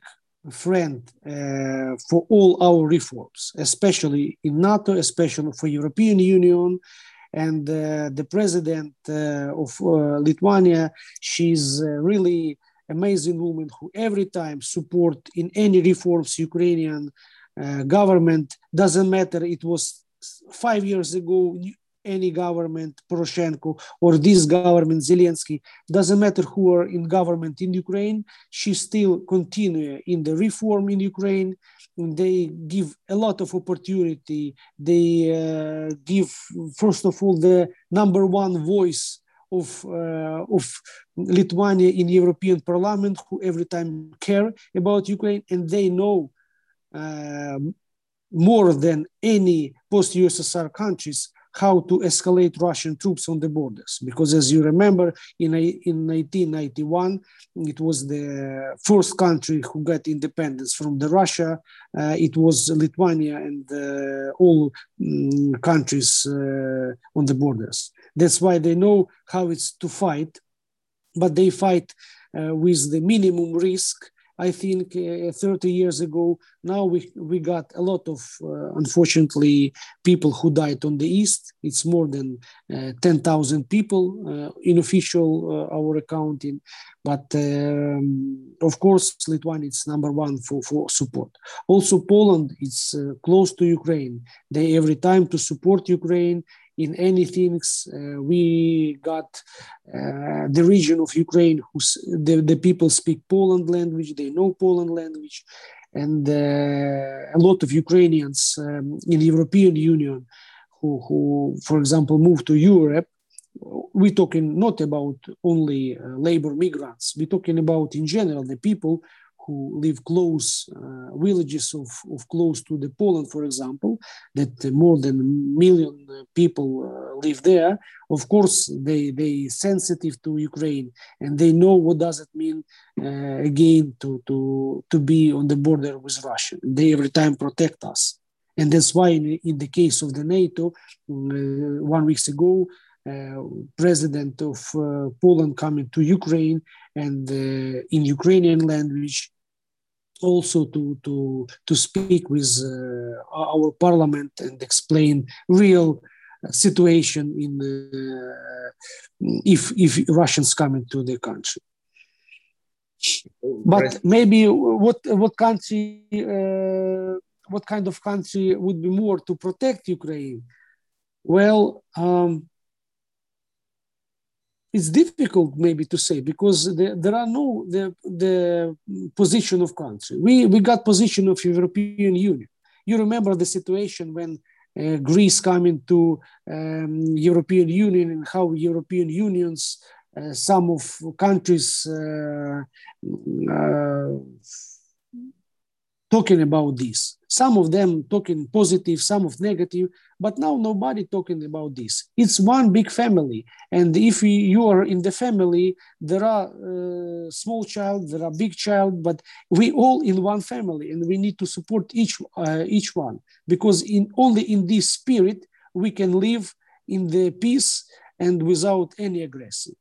friend uh, for all our reforms, especially in NATO, especially for European Union. And uh, the president uh, of uh, Lithuania, she's really amazing woman who every time support in any reforms Ukrainian uh, government doesn't matter it was five years ago any government poroshenko or this government zelensky doesn't matter who are in government in ukraine she still continue in the reform in ukraine. They give a lot of opportunity. They uh, give first of all the number one voice of uh, of Lithuania in European Parliament, who every time care about Ukraine, and they know um, more than any post-USSR countries how to escalate Russian troops on the borders. Because as you remember, in, in 1991, it was the first country who got independence from the Russia. Uh, it was Lithuania and uh, all um, countries uh, on the borders. That's why they know how it's to fight, but they fight uh, with the minimum risk I think, uh, 30 years ago. Now we, we got a lot of, uh, unfortunately, people who died on the east. It's more than uh, 10,000 people in official our accounting. But um, of course, Lithuania is number one for, for support. Also, Poland is close to Ukraine. They every time to support Ukraine in any things. Uh, we got uh, the region of Ukraine who's the, the people speak Poland language, they know Poland language, and uh, a lot of Ukrainians um, in the European Union who, who, for example, moved to Europe. We're talking not about only uh, labor migrants. We're talking about, in general, the people who live close uh, villages of, of close to the Poland, for example, that more than a million people uh, live there. Of course, they they sensitive to Ukraine and they know what does it mean uh, again to to to be on the border with Russia. They every time protect us, and that's why in, in the case of the NATO, uh, one weeks ago. Uh, president of uh, Poland coming to Ukraine and uh, in Ukrainian language also to to to speak with uh, our parliament and explain real situation in uh, if if Russians come into the country. But maybe what what country uh, what kind of country would be more to protect Ukraine? Well, um, it's difficult maybe to say because the, there are no the, the position of country. We, we got position of European Union. You remember the situation when uh, Greece came into um, European Union and how European Unions, uh, some of countries uh, uh talking about this. Some of them talking positive, some of negative, but now nobody talking about this. It's one big family, and if you are in the family, there are uh, small child, there are big child, but we all in one family, and we need to support each uh, each one because in only in this spirit we can live in the peace and without any aggression.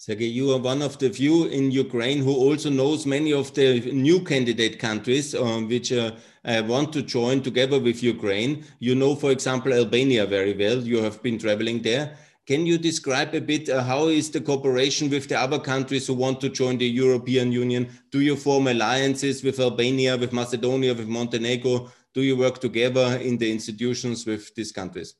Sergey, you are one of the few in Ukraine who also knows many of the new candidate countries um, which uh, uh, want to join together with Ukraine. You know, for example, Albania very well. You have been traveling there. Can you describe a bit uh, how is the cooperation with the other countries who want to join the European Union? Do you form alliances with Albania, with Macedonia, with Montenegro? Do you work together in the institutions with these countries?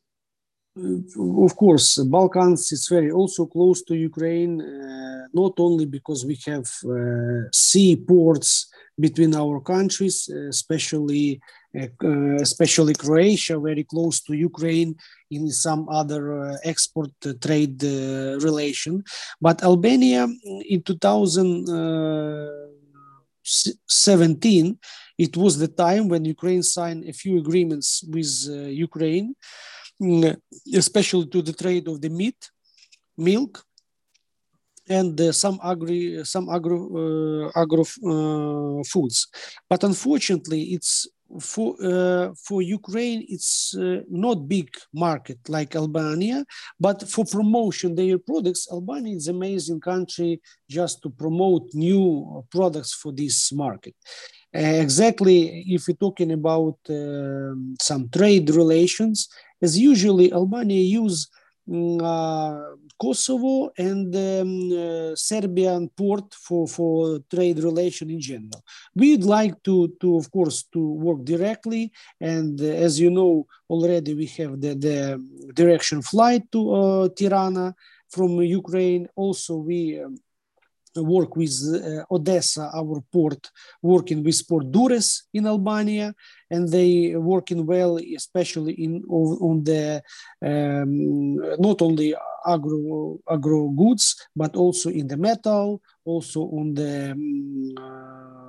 Of course, Balkans is very also close to Ukraine, uh, not only because we have uh, sea ports between our countries, especially uh, especially Croatia, very close to Ukraine in some other uh, export uh, trade uh, relation, but Albania in 2017 it was the time when Ukraine signed a few agreements with Ukraine especially to the trade of the meat, milk, and uh, some agri some agro uh, agro uh, foods. But unfortunately, it's for uh, for Ukraine, it's uh, not big market like Albania. But for promotion their products, Albania is amazing country just to promote new products for this market. Uh, exactly, if we're talking about um, some trade relations, as usually Albania use mm, uh, Kosovo and um, uh, Serbian port for, for trade relation in general. We'd like to, to, of course, to work directly. And uh, as you know, already we have the, the direction flight to uh, Tirana from Ukraine. Also, we um, work with uh, Odessa, our port, working with Port Durrës in Albania, and they working well, especially in on the um, not only agro agro goods, but also in the metal, also on the um, uh,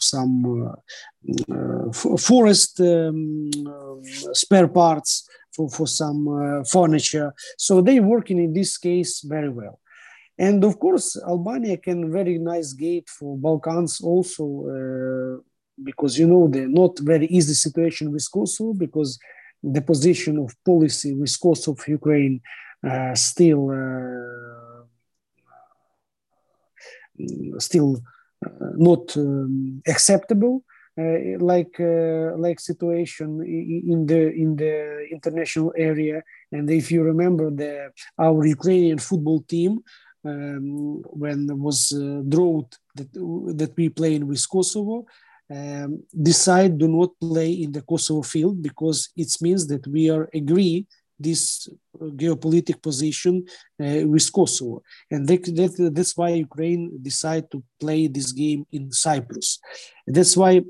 some uh, uh forest um, spare parts for for some uh, furniture. So they working in this case very well. And of course, Albania can very nice gate for Balkans also uh, because you know the not very easy situation with Kosovo because the position of policy with Kosovo Ukraine uh, still uh, still not um, acceptable. Uh, like uh, like situation in the in the international area. And if you remember, the our Ukrainian football team um, when was uh, drought that that we played with Kosovo. Um, decide do not play in the Kosovo field because it means that we are agree this geopolitical position uh, with Kosovo. And that, that, that's why Ukraine decided to play this game in Cyprus. That's why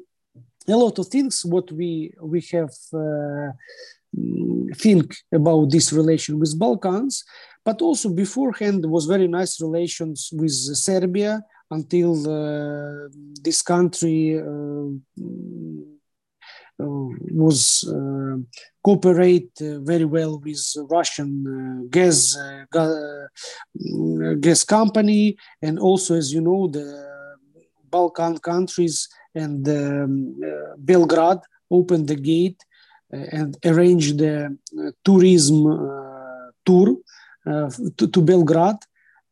a lot of things what we we have uh, think about this relation with Balkans, but also beforehand was very nice relations with Serbia until uh, this country uh, uh, was uh, cooperate uh, very well with Russian gas gas company, and also, as you know, the Balkan countries and um, Belgrade opened the gate and arrange the tourism tour to, to Belgrade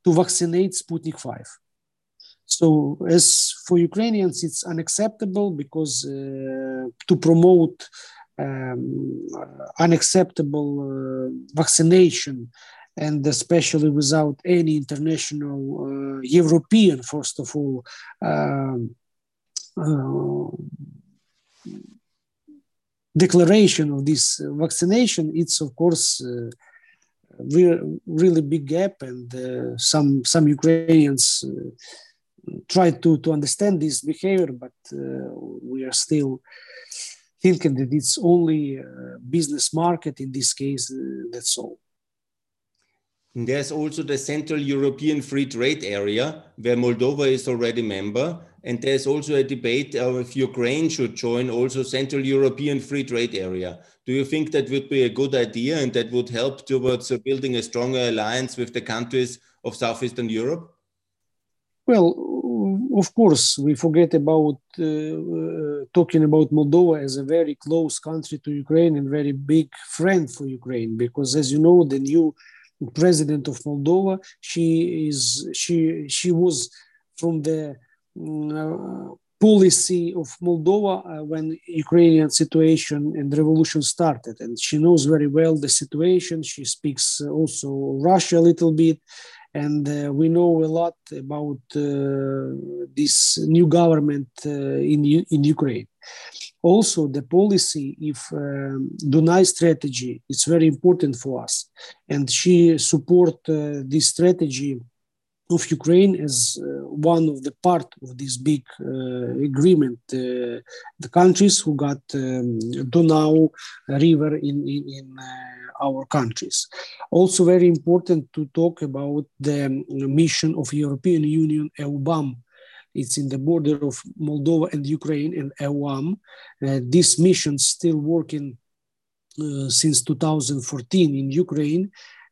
to vaccinate Sputnik 5. So, as for Ukrainians, it's unacceptable because uh, to promote um, unacceptable uh, vaccination and especially without any international uh, European, first of all, um, uh, declaration of this vaccination, it's of course uh, re- really big gap, and uh, some some Ukrainians try to, to understand this behavior, but uh, we are still thinking that it's only a business market in this case, uh, that's all. There's also the Central European Free Trade Area, where Moldova is already member. And there's also a debate if Ukraine should join also Central European Free Trade Area. Do you think that would be a good idea and that would help towards building a stronger alliance with the countries of Southeastern Europe? Well, of course, we forget about uh, uh, talking about Moldova as a very close country to Ukraine and very big friend for Ukraine, because as you know, the new president of Moldova, she is she she was from the uh, policy of Moldova uh, when Ukrainian situation and revolution started, and she knows very well the situation. She speaks also Russia a little bit, and uh, we know a lot about uh, this new government uh, in in Ukraine. Also, the policy, if um, Dunai strategy, it's very important for us, and she support uh, this strategy of Ukraine as uh, one of the part of this big uh, agreement. the countries who got um, Donau River in in, in our countries. Also very important to talk about the mission of European Union EUBAM. It's in the border of Moldova and Ukraine and EUAM. Uh, this mission still working uh, since 2014 in Ukraine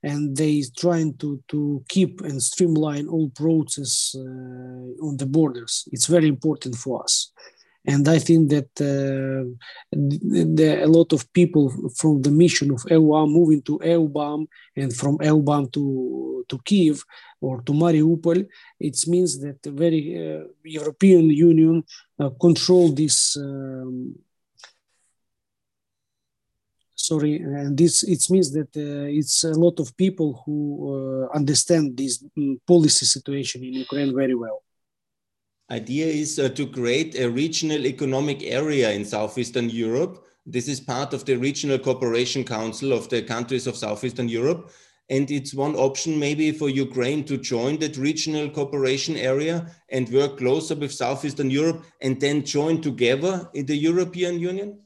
and they trying to, to keep and streamline all process uh, on the borders. It's very important for us and I think that uh, the, a lot of people from the mission of EUBAM moving to EUBAM and from EUBAM to to Kiev or to Mariupol, it means that the very uh, European Union uh, control this. Um, sorry, and this it means that uh, it's a lot of people who uh, understand this um, policy situation in Ukraine very well idea is uh, to create a regional economic area in southeastern Europe. This is part of the Regional Cooperation Council of the countries of southeastern Europe. And it's one option maybe for Ukraine to join that regional cooperation area and work closer with southeastern Europe and then join together in the European Union?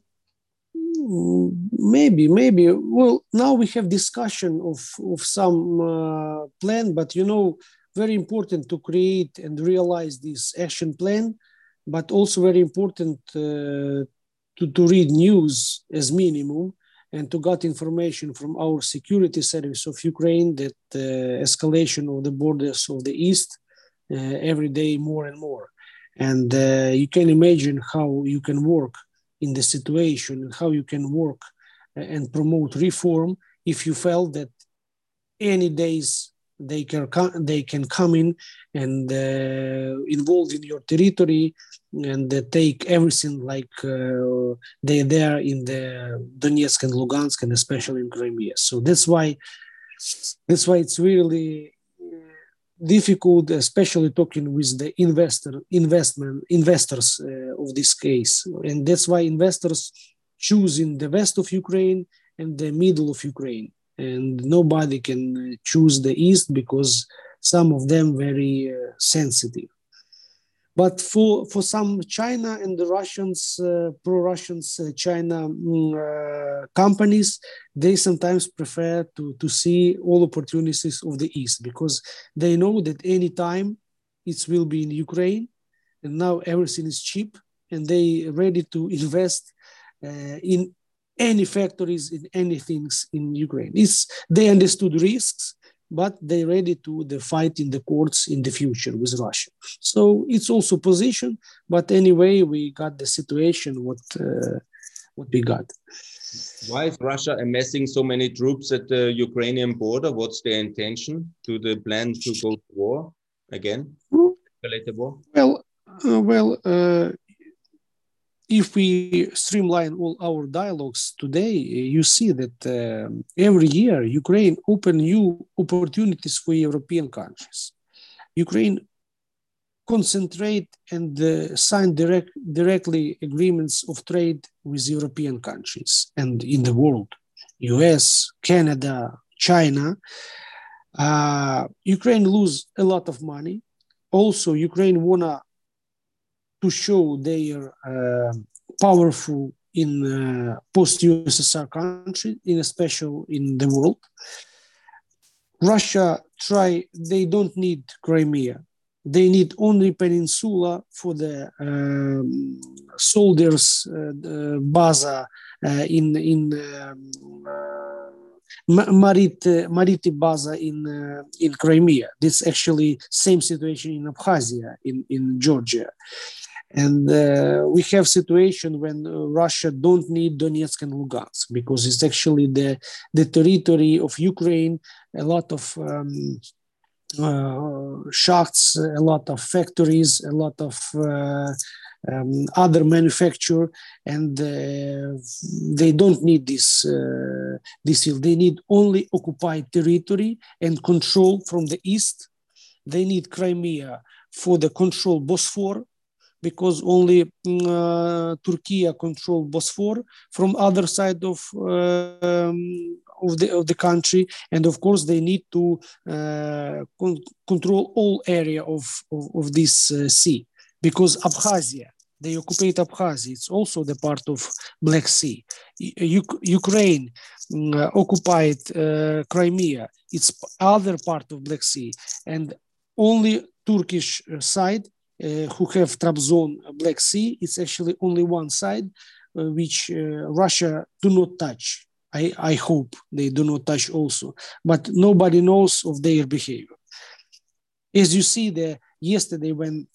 Maybe, maybe. Well, now we have discussion of, of some uh, plan, but you know, very important to create and realize this action plan, but also very important uh, to, to read news as minimum and to get information from our security service of Ukraine that uh, escalation of the borders of the east uh, every day more and more. And uh, you can imagine how you can work in the situation and how you can work uh, and promote reform if you felt that any days they can come, they can come in and uh, involve in your territory and uh, take everything like uh, they there in the Donetsk and Lugansk and especially in Crimea. So that's why that's why it's really difficult, especially talking with the investor investment investors uh, of this case, and that's why investors choose in the west of Ukraine and the middle of Ukraine, and nobody can choose the east because some of them very uh, sensitive. But for, for some China and the Russians, uh, pro-Russians, uh, China mm, uh, companies, they sometimes prefer to, to see all opportunities of the East because they know that any time it will be in Ukraine and now everything is cheap and they ready to invest uh, in any factories in any things in Ukraine. It's, they understood risks but they're ready to the fight in the courts in the future with Russia. So it's also position, but anyway, we got the situation what uh, what we got. Why is Russia amassing so many troops at the Ukrainian border? What's their intention? Do they plan to go to war again? War? Well, uh, well, uh, if we streamline all our dialogues today, you see that uh, every year Ukraine open new opportunities for European countries. Ukraine concentrate and uh, sign direct, directly agreements of trade with European countries and in the world, US, Canada, China. Uh, Ukraine lose a lot of money. Also, Ukraine wanna to show their uh, powerful in uh, post-USSR country, in especially in the world. Russia try, they don't need Crimea. They need only peninsula for the um, soldiers uh, baza uh, in in um, uh, Marit Mariti baza in uh, in Crimea. This actually same situation in Abkhazia in in Georgia and uh, we have situation when uh, Russia don't need Donetsk and Lugansk because it's actually the the territory of Ukraine. A lot of um, uh, shafts, a lot of factories, a lot of uh, um, other manufacture, and uh, they don't need this uh, this field. They need only occupied territory and control from the east. They need Crimea for the control Bosphor because only uh, Turkey control Bosphor from other side of um, of the of the country, and of course they need to uh, con control all area of of, of this uh, sea because Abkhazia they occupied Abkhazia. It's also the part of Black Sea. U Ukraine uh, occupied uh, Crimea. It's other part of Black Sea, and only Turkish side uh, who have Trabzon uh, Black Sea, it's actually only one side uh, which Russia do not touch. I, I hope they do not touch also, but nobody knows of their behavior. As you see, there yesterday when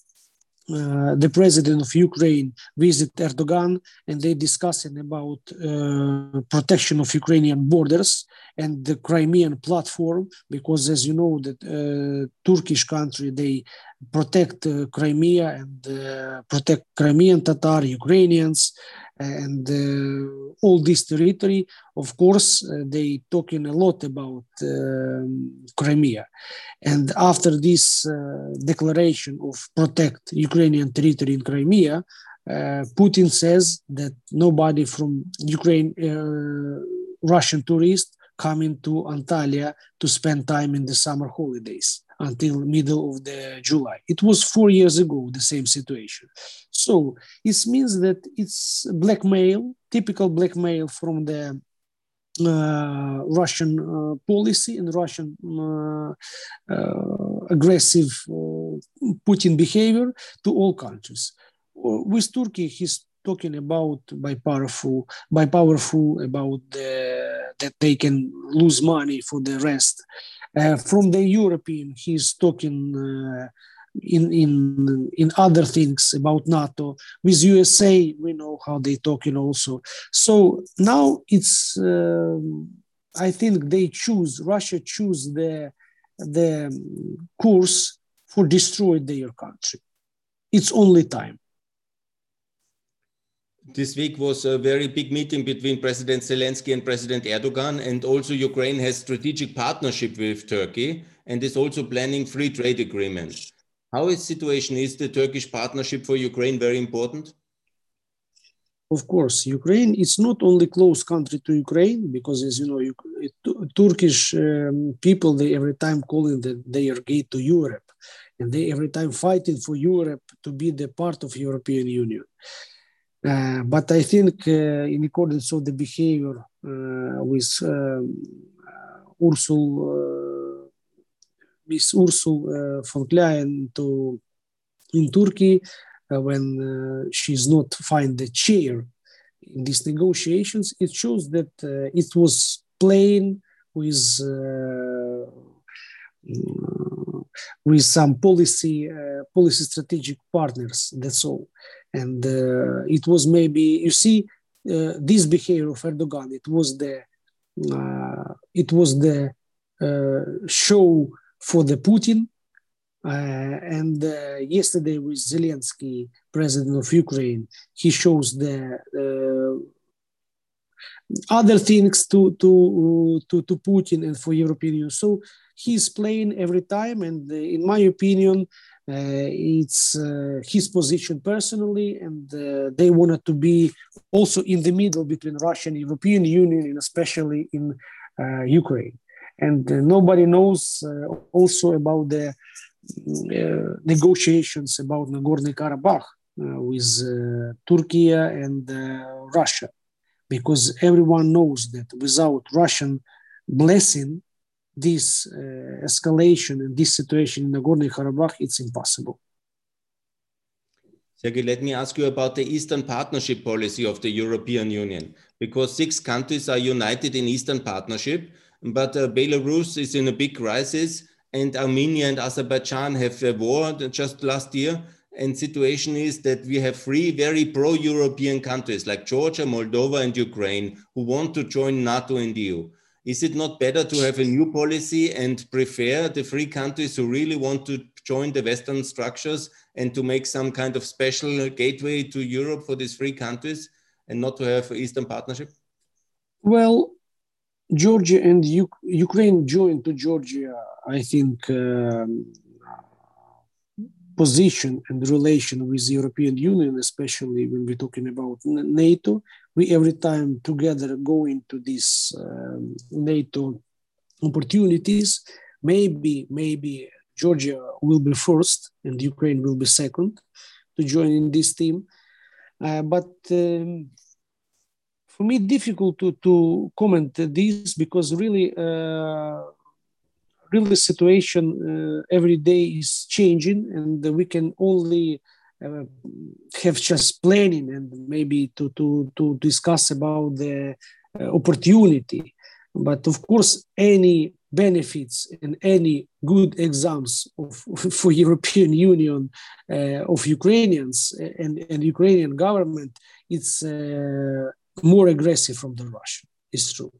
uh, the president of Ukraine visit Erdogan and they discussing about uh, protection of Ukrainian borders and the Crimean platform because as you know that uh, Turkish country they protect uh, Crimea and uh, protect Crimean Tatar Ukrainians and uh, all this territory of course they talking a lot about um, Crimea. And after this declaration of protect Ukrainian territory in Crimea uh, Putin says that nobody from Ukraine, uh, Russian tourists, coming to Antalya to spend time in the summer holidays until middle of the July. It was four years ago, the same situation. So it means that it's blackmail, typical blackmail from the uh, Russian uh, policy and Russian uh, uh aggressive uh, Putin behavior to all countries. With Turkey, he's talking about by powerful by powerful about the, that they can lose money for the rest uh, from the european he's talking uh, in in in other things about nato with usa we know how they talking also so now it's um, i think they choose russia choose the the course for destroy their country. It's only time. This week was a very big meeting between President Zelensky and President Erdogan, and also Ukraine has strategic partnership with Turkey and is also planning free trade agreements. How is situation? Is the Turkish partnership for Ukraine very important? Of course, Ukraine is not only close country to Ukraine because, as you know, you, Turkish um, people they every time calling that they are gate to Europe, and they every time fighting for Europe to be the part of European Union. Uh, but I think, uh, in accordance with the behavior uh, with um, Ursul, Miss Ursula von Leyen to in Turkey, when she's not find the chair in these negotiations, it shows that it was playing with with some policy uh, policy strategic partners. That's all and uh, it was maybe you see uh, this behavior of Erdogan. It was the uh, it was the show for the Putin. and yesterday with Zelensky, president of Ukraine, he shows the other things to to to to Putin and for European Union. So he's playing every time, and in my opinion, uh, Uh, it's uh, his position personally, and uh, they wanted to be also in the middle between Russia and European Union, and especially in uh, Ukraine. And uh, nobody knows also about the negotiations about Nagorno-Karabakh with Turkey and Russia, because everyone knows that without Russian blessing, this uh, escalation and this situation in Nagorno-Karabakh, it's impossible. Sergei, let me ask you about the Eastern Partnership policy of the European Union, because six countries are united in Eastern Partnership, but uh, Belarus is in a big crisis, and Armenia and Azerbaijan have a war just last year. And situation is that we have three very pro-European countries like Georgia, Moldova, and Ukraine who want to join NATO and the EU. Is it not better to have a new policy and prefer the free countries who really want to join the Western structures and to make some kind of special gateway to Europe for these free countries and not to have Eastern Partnership? Well, Georgia and U Ukraine joined to Georgia, I think, um, position and relation with the European Union, especially when we're talking about NATO. We every time together go into these um, NATO opportunities. Maybe, maybe Georgia will be first and Ukraine will be second to join in this team. Uh, but um, for me, difficult to, to comment this because really uh, really situation uh, every day is changing and we can only uh, have just planning and maybe to, to, to discuss about the uh, opportunity but of course any benefits and any good exams of, for European Union uh, of Ukrainians and, and Ukrainian government, it's uh, more aggressive from the Russian. It's true.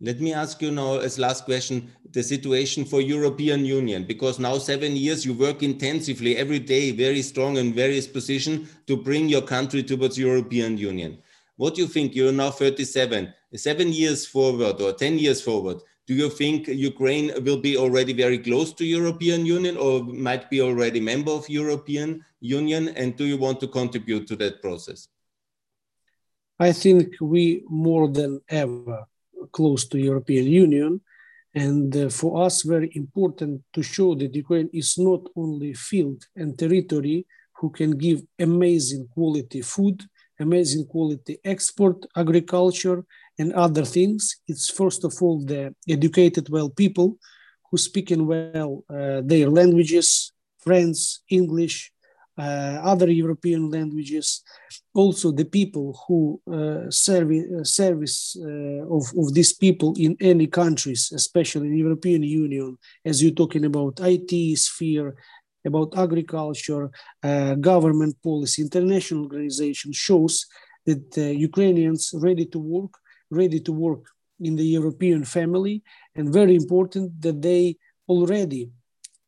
Let me ask you now as last question, the situation for European Union, because now seven years you work intensively every day, very strong in various position to bring your country towards European Union. What do you think? You're now 37, seven years forward or 10 years forward. Do you think Ukraine will be already very close to European Union or might be already member of European Union? And do you want to contribute to that process? I think we more than ever close to European Union. And uh, for us, very important to show that Ukraine is not only field and territory who can give amazing quality food, amazing quality export, agriculture, and other things. It's first of all the educated well people who speaking well uh, their languages, French, English, other European languages, also the people who uh, serve, uh, service of, of these people in any countries, especially in European Union, as you're talking about IT sphere, about agriculture, uh, government policy, international organization shows that uh, Ukrainians ready to work, ready to work in the European family, and very important that they already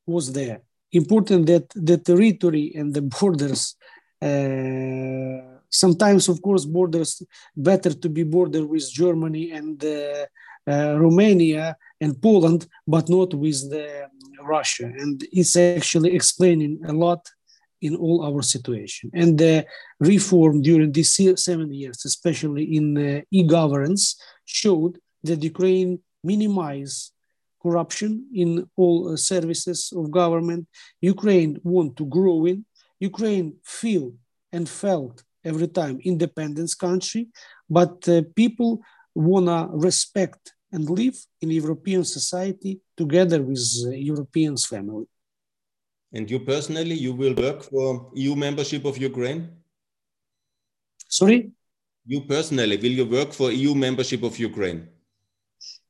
was there. Important that the territory and the borders, uh, sometimes, of course, borders better to be border with Germany and uh, uh, Romania and Poland, but not with the Russia. And it's actually explaining a lot in all our situation. And the reform during these seven years, especially in uh, e-governance, showed that Ukraine minimize corruption in all uh, services of government. Ukraine want to grow in. Ukraine feel and felt every time independence country, but uh, people wanna respect and live in European society together with uh, Europeans family. And you personally, you will work for EU membership of Ukraine? Sorry? You personally, will you work for EU membership of Ukraine?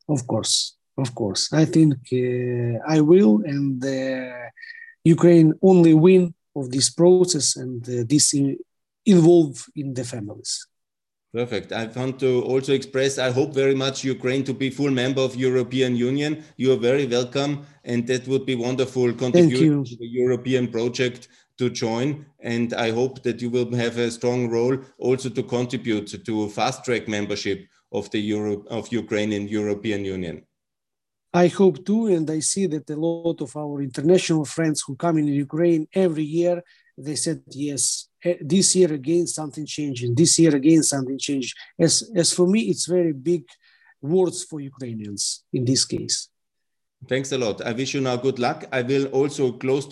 Of course, of course. I think uh, I will, and uh, Ukraine only win of this process and uh, this in, involve in the families. Perfect. I want to also express, I hope very much Ukraine to be full member of European Union. You are very welcome. And that would be wonderful contribution to the European project to join. And I hope that you will have a strong role also to contribute to fast track membership of the Euro of Ukraine in European Union. I hope too, and I see that a lot of our international friends who come in Ukraine every year, they said yes, Eh, this year again something changing. This year again something changed as as for me it's very big words for ukrainians in this case. Thanks a lot. I wish you now good luck. I will also close the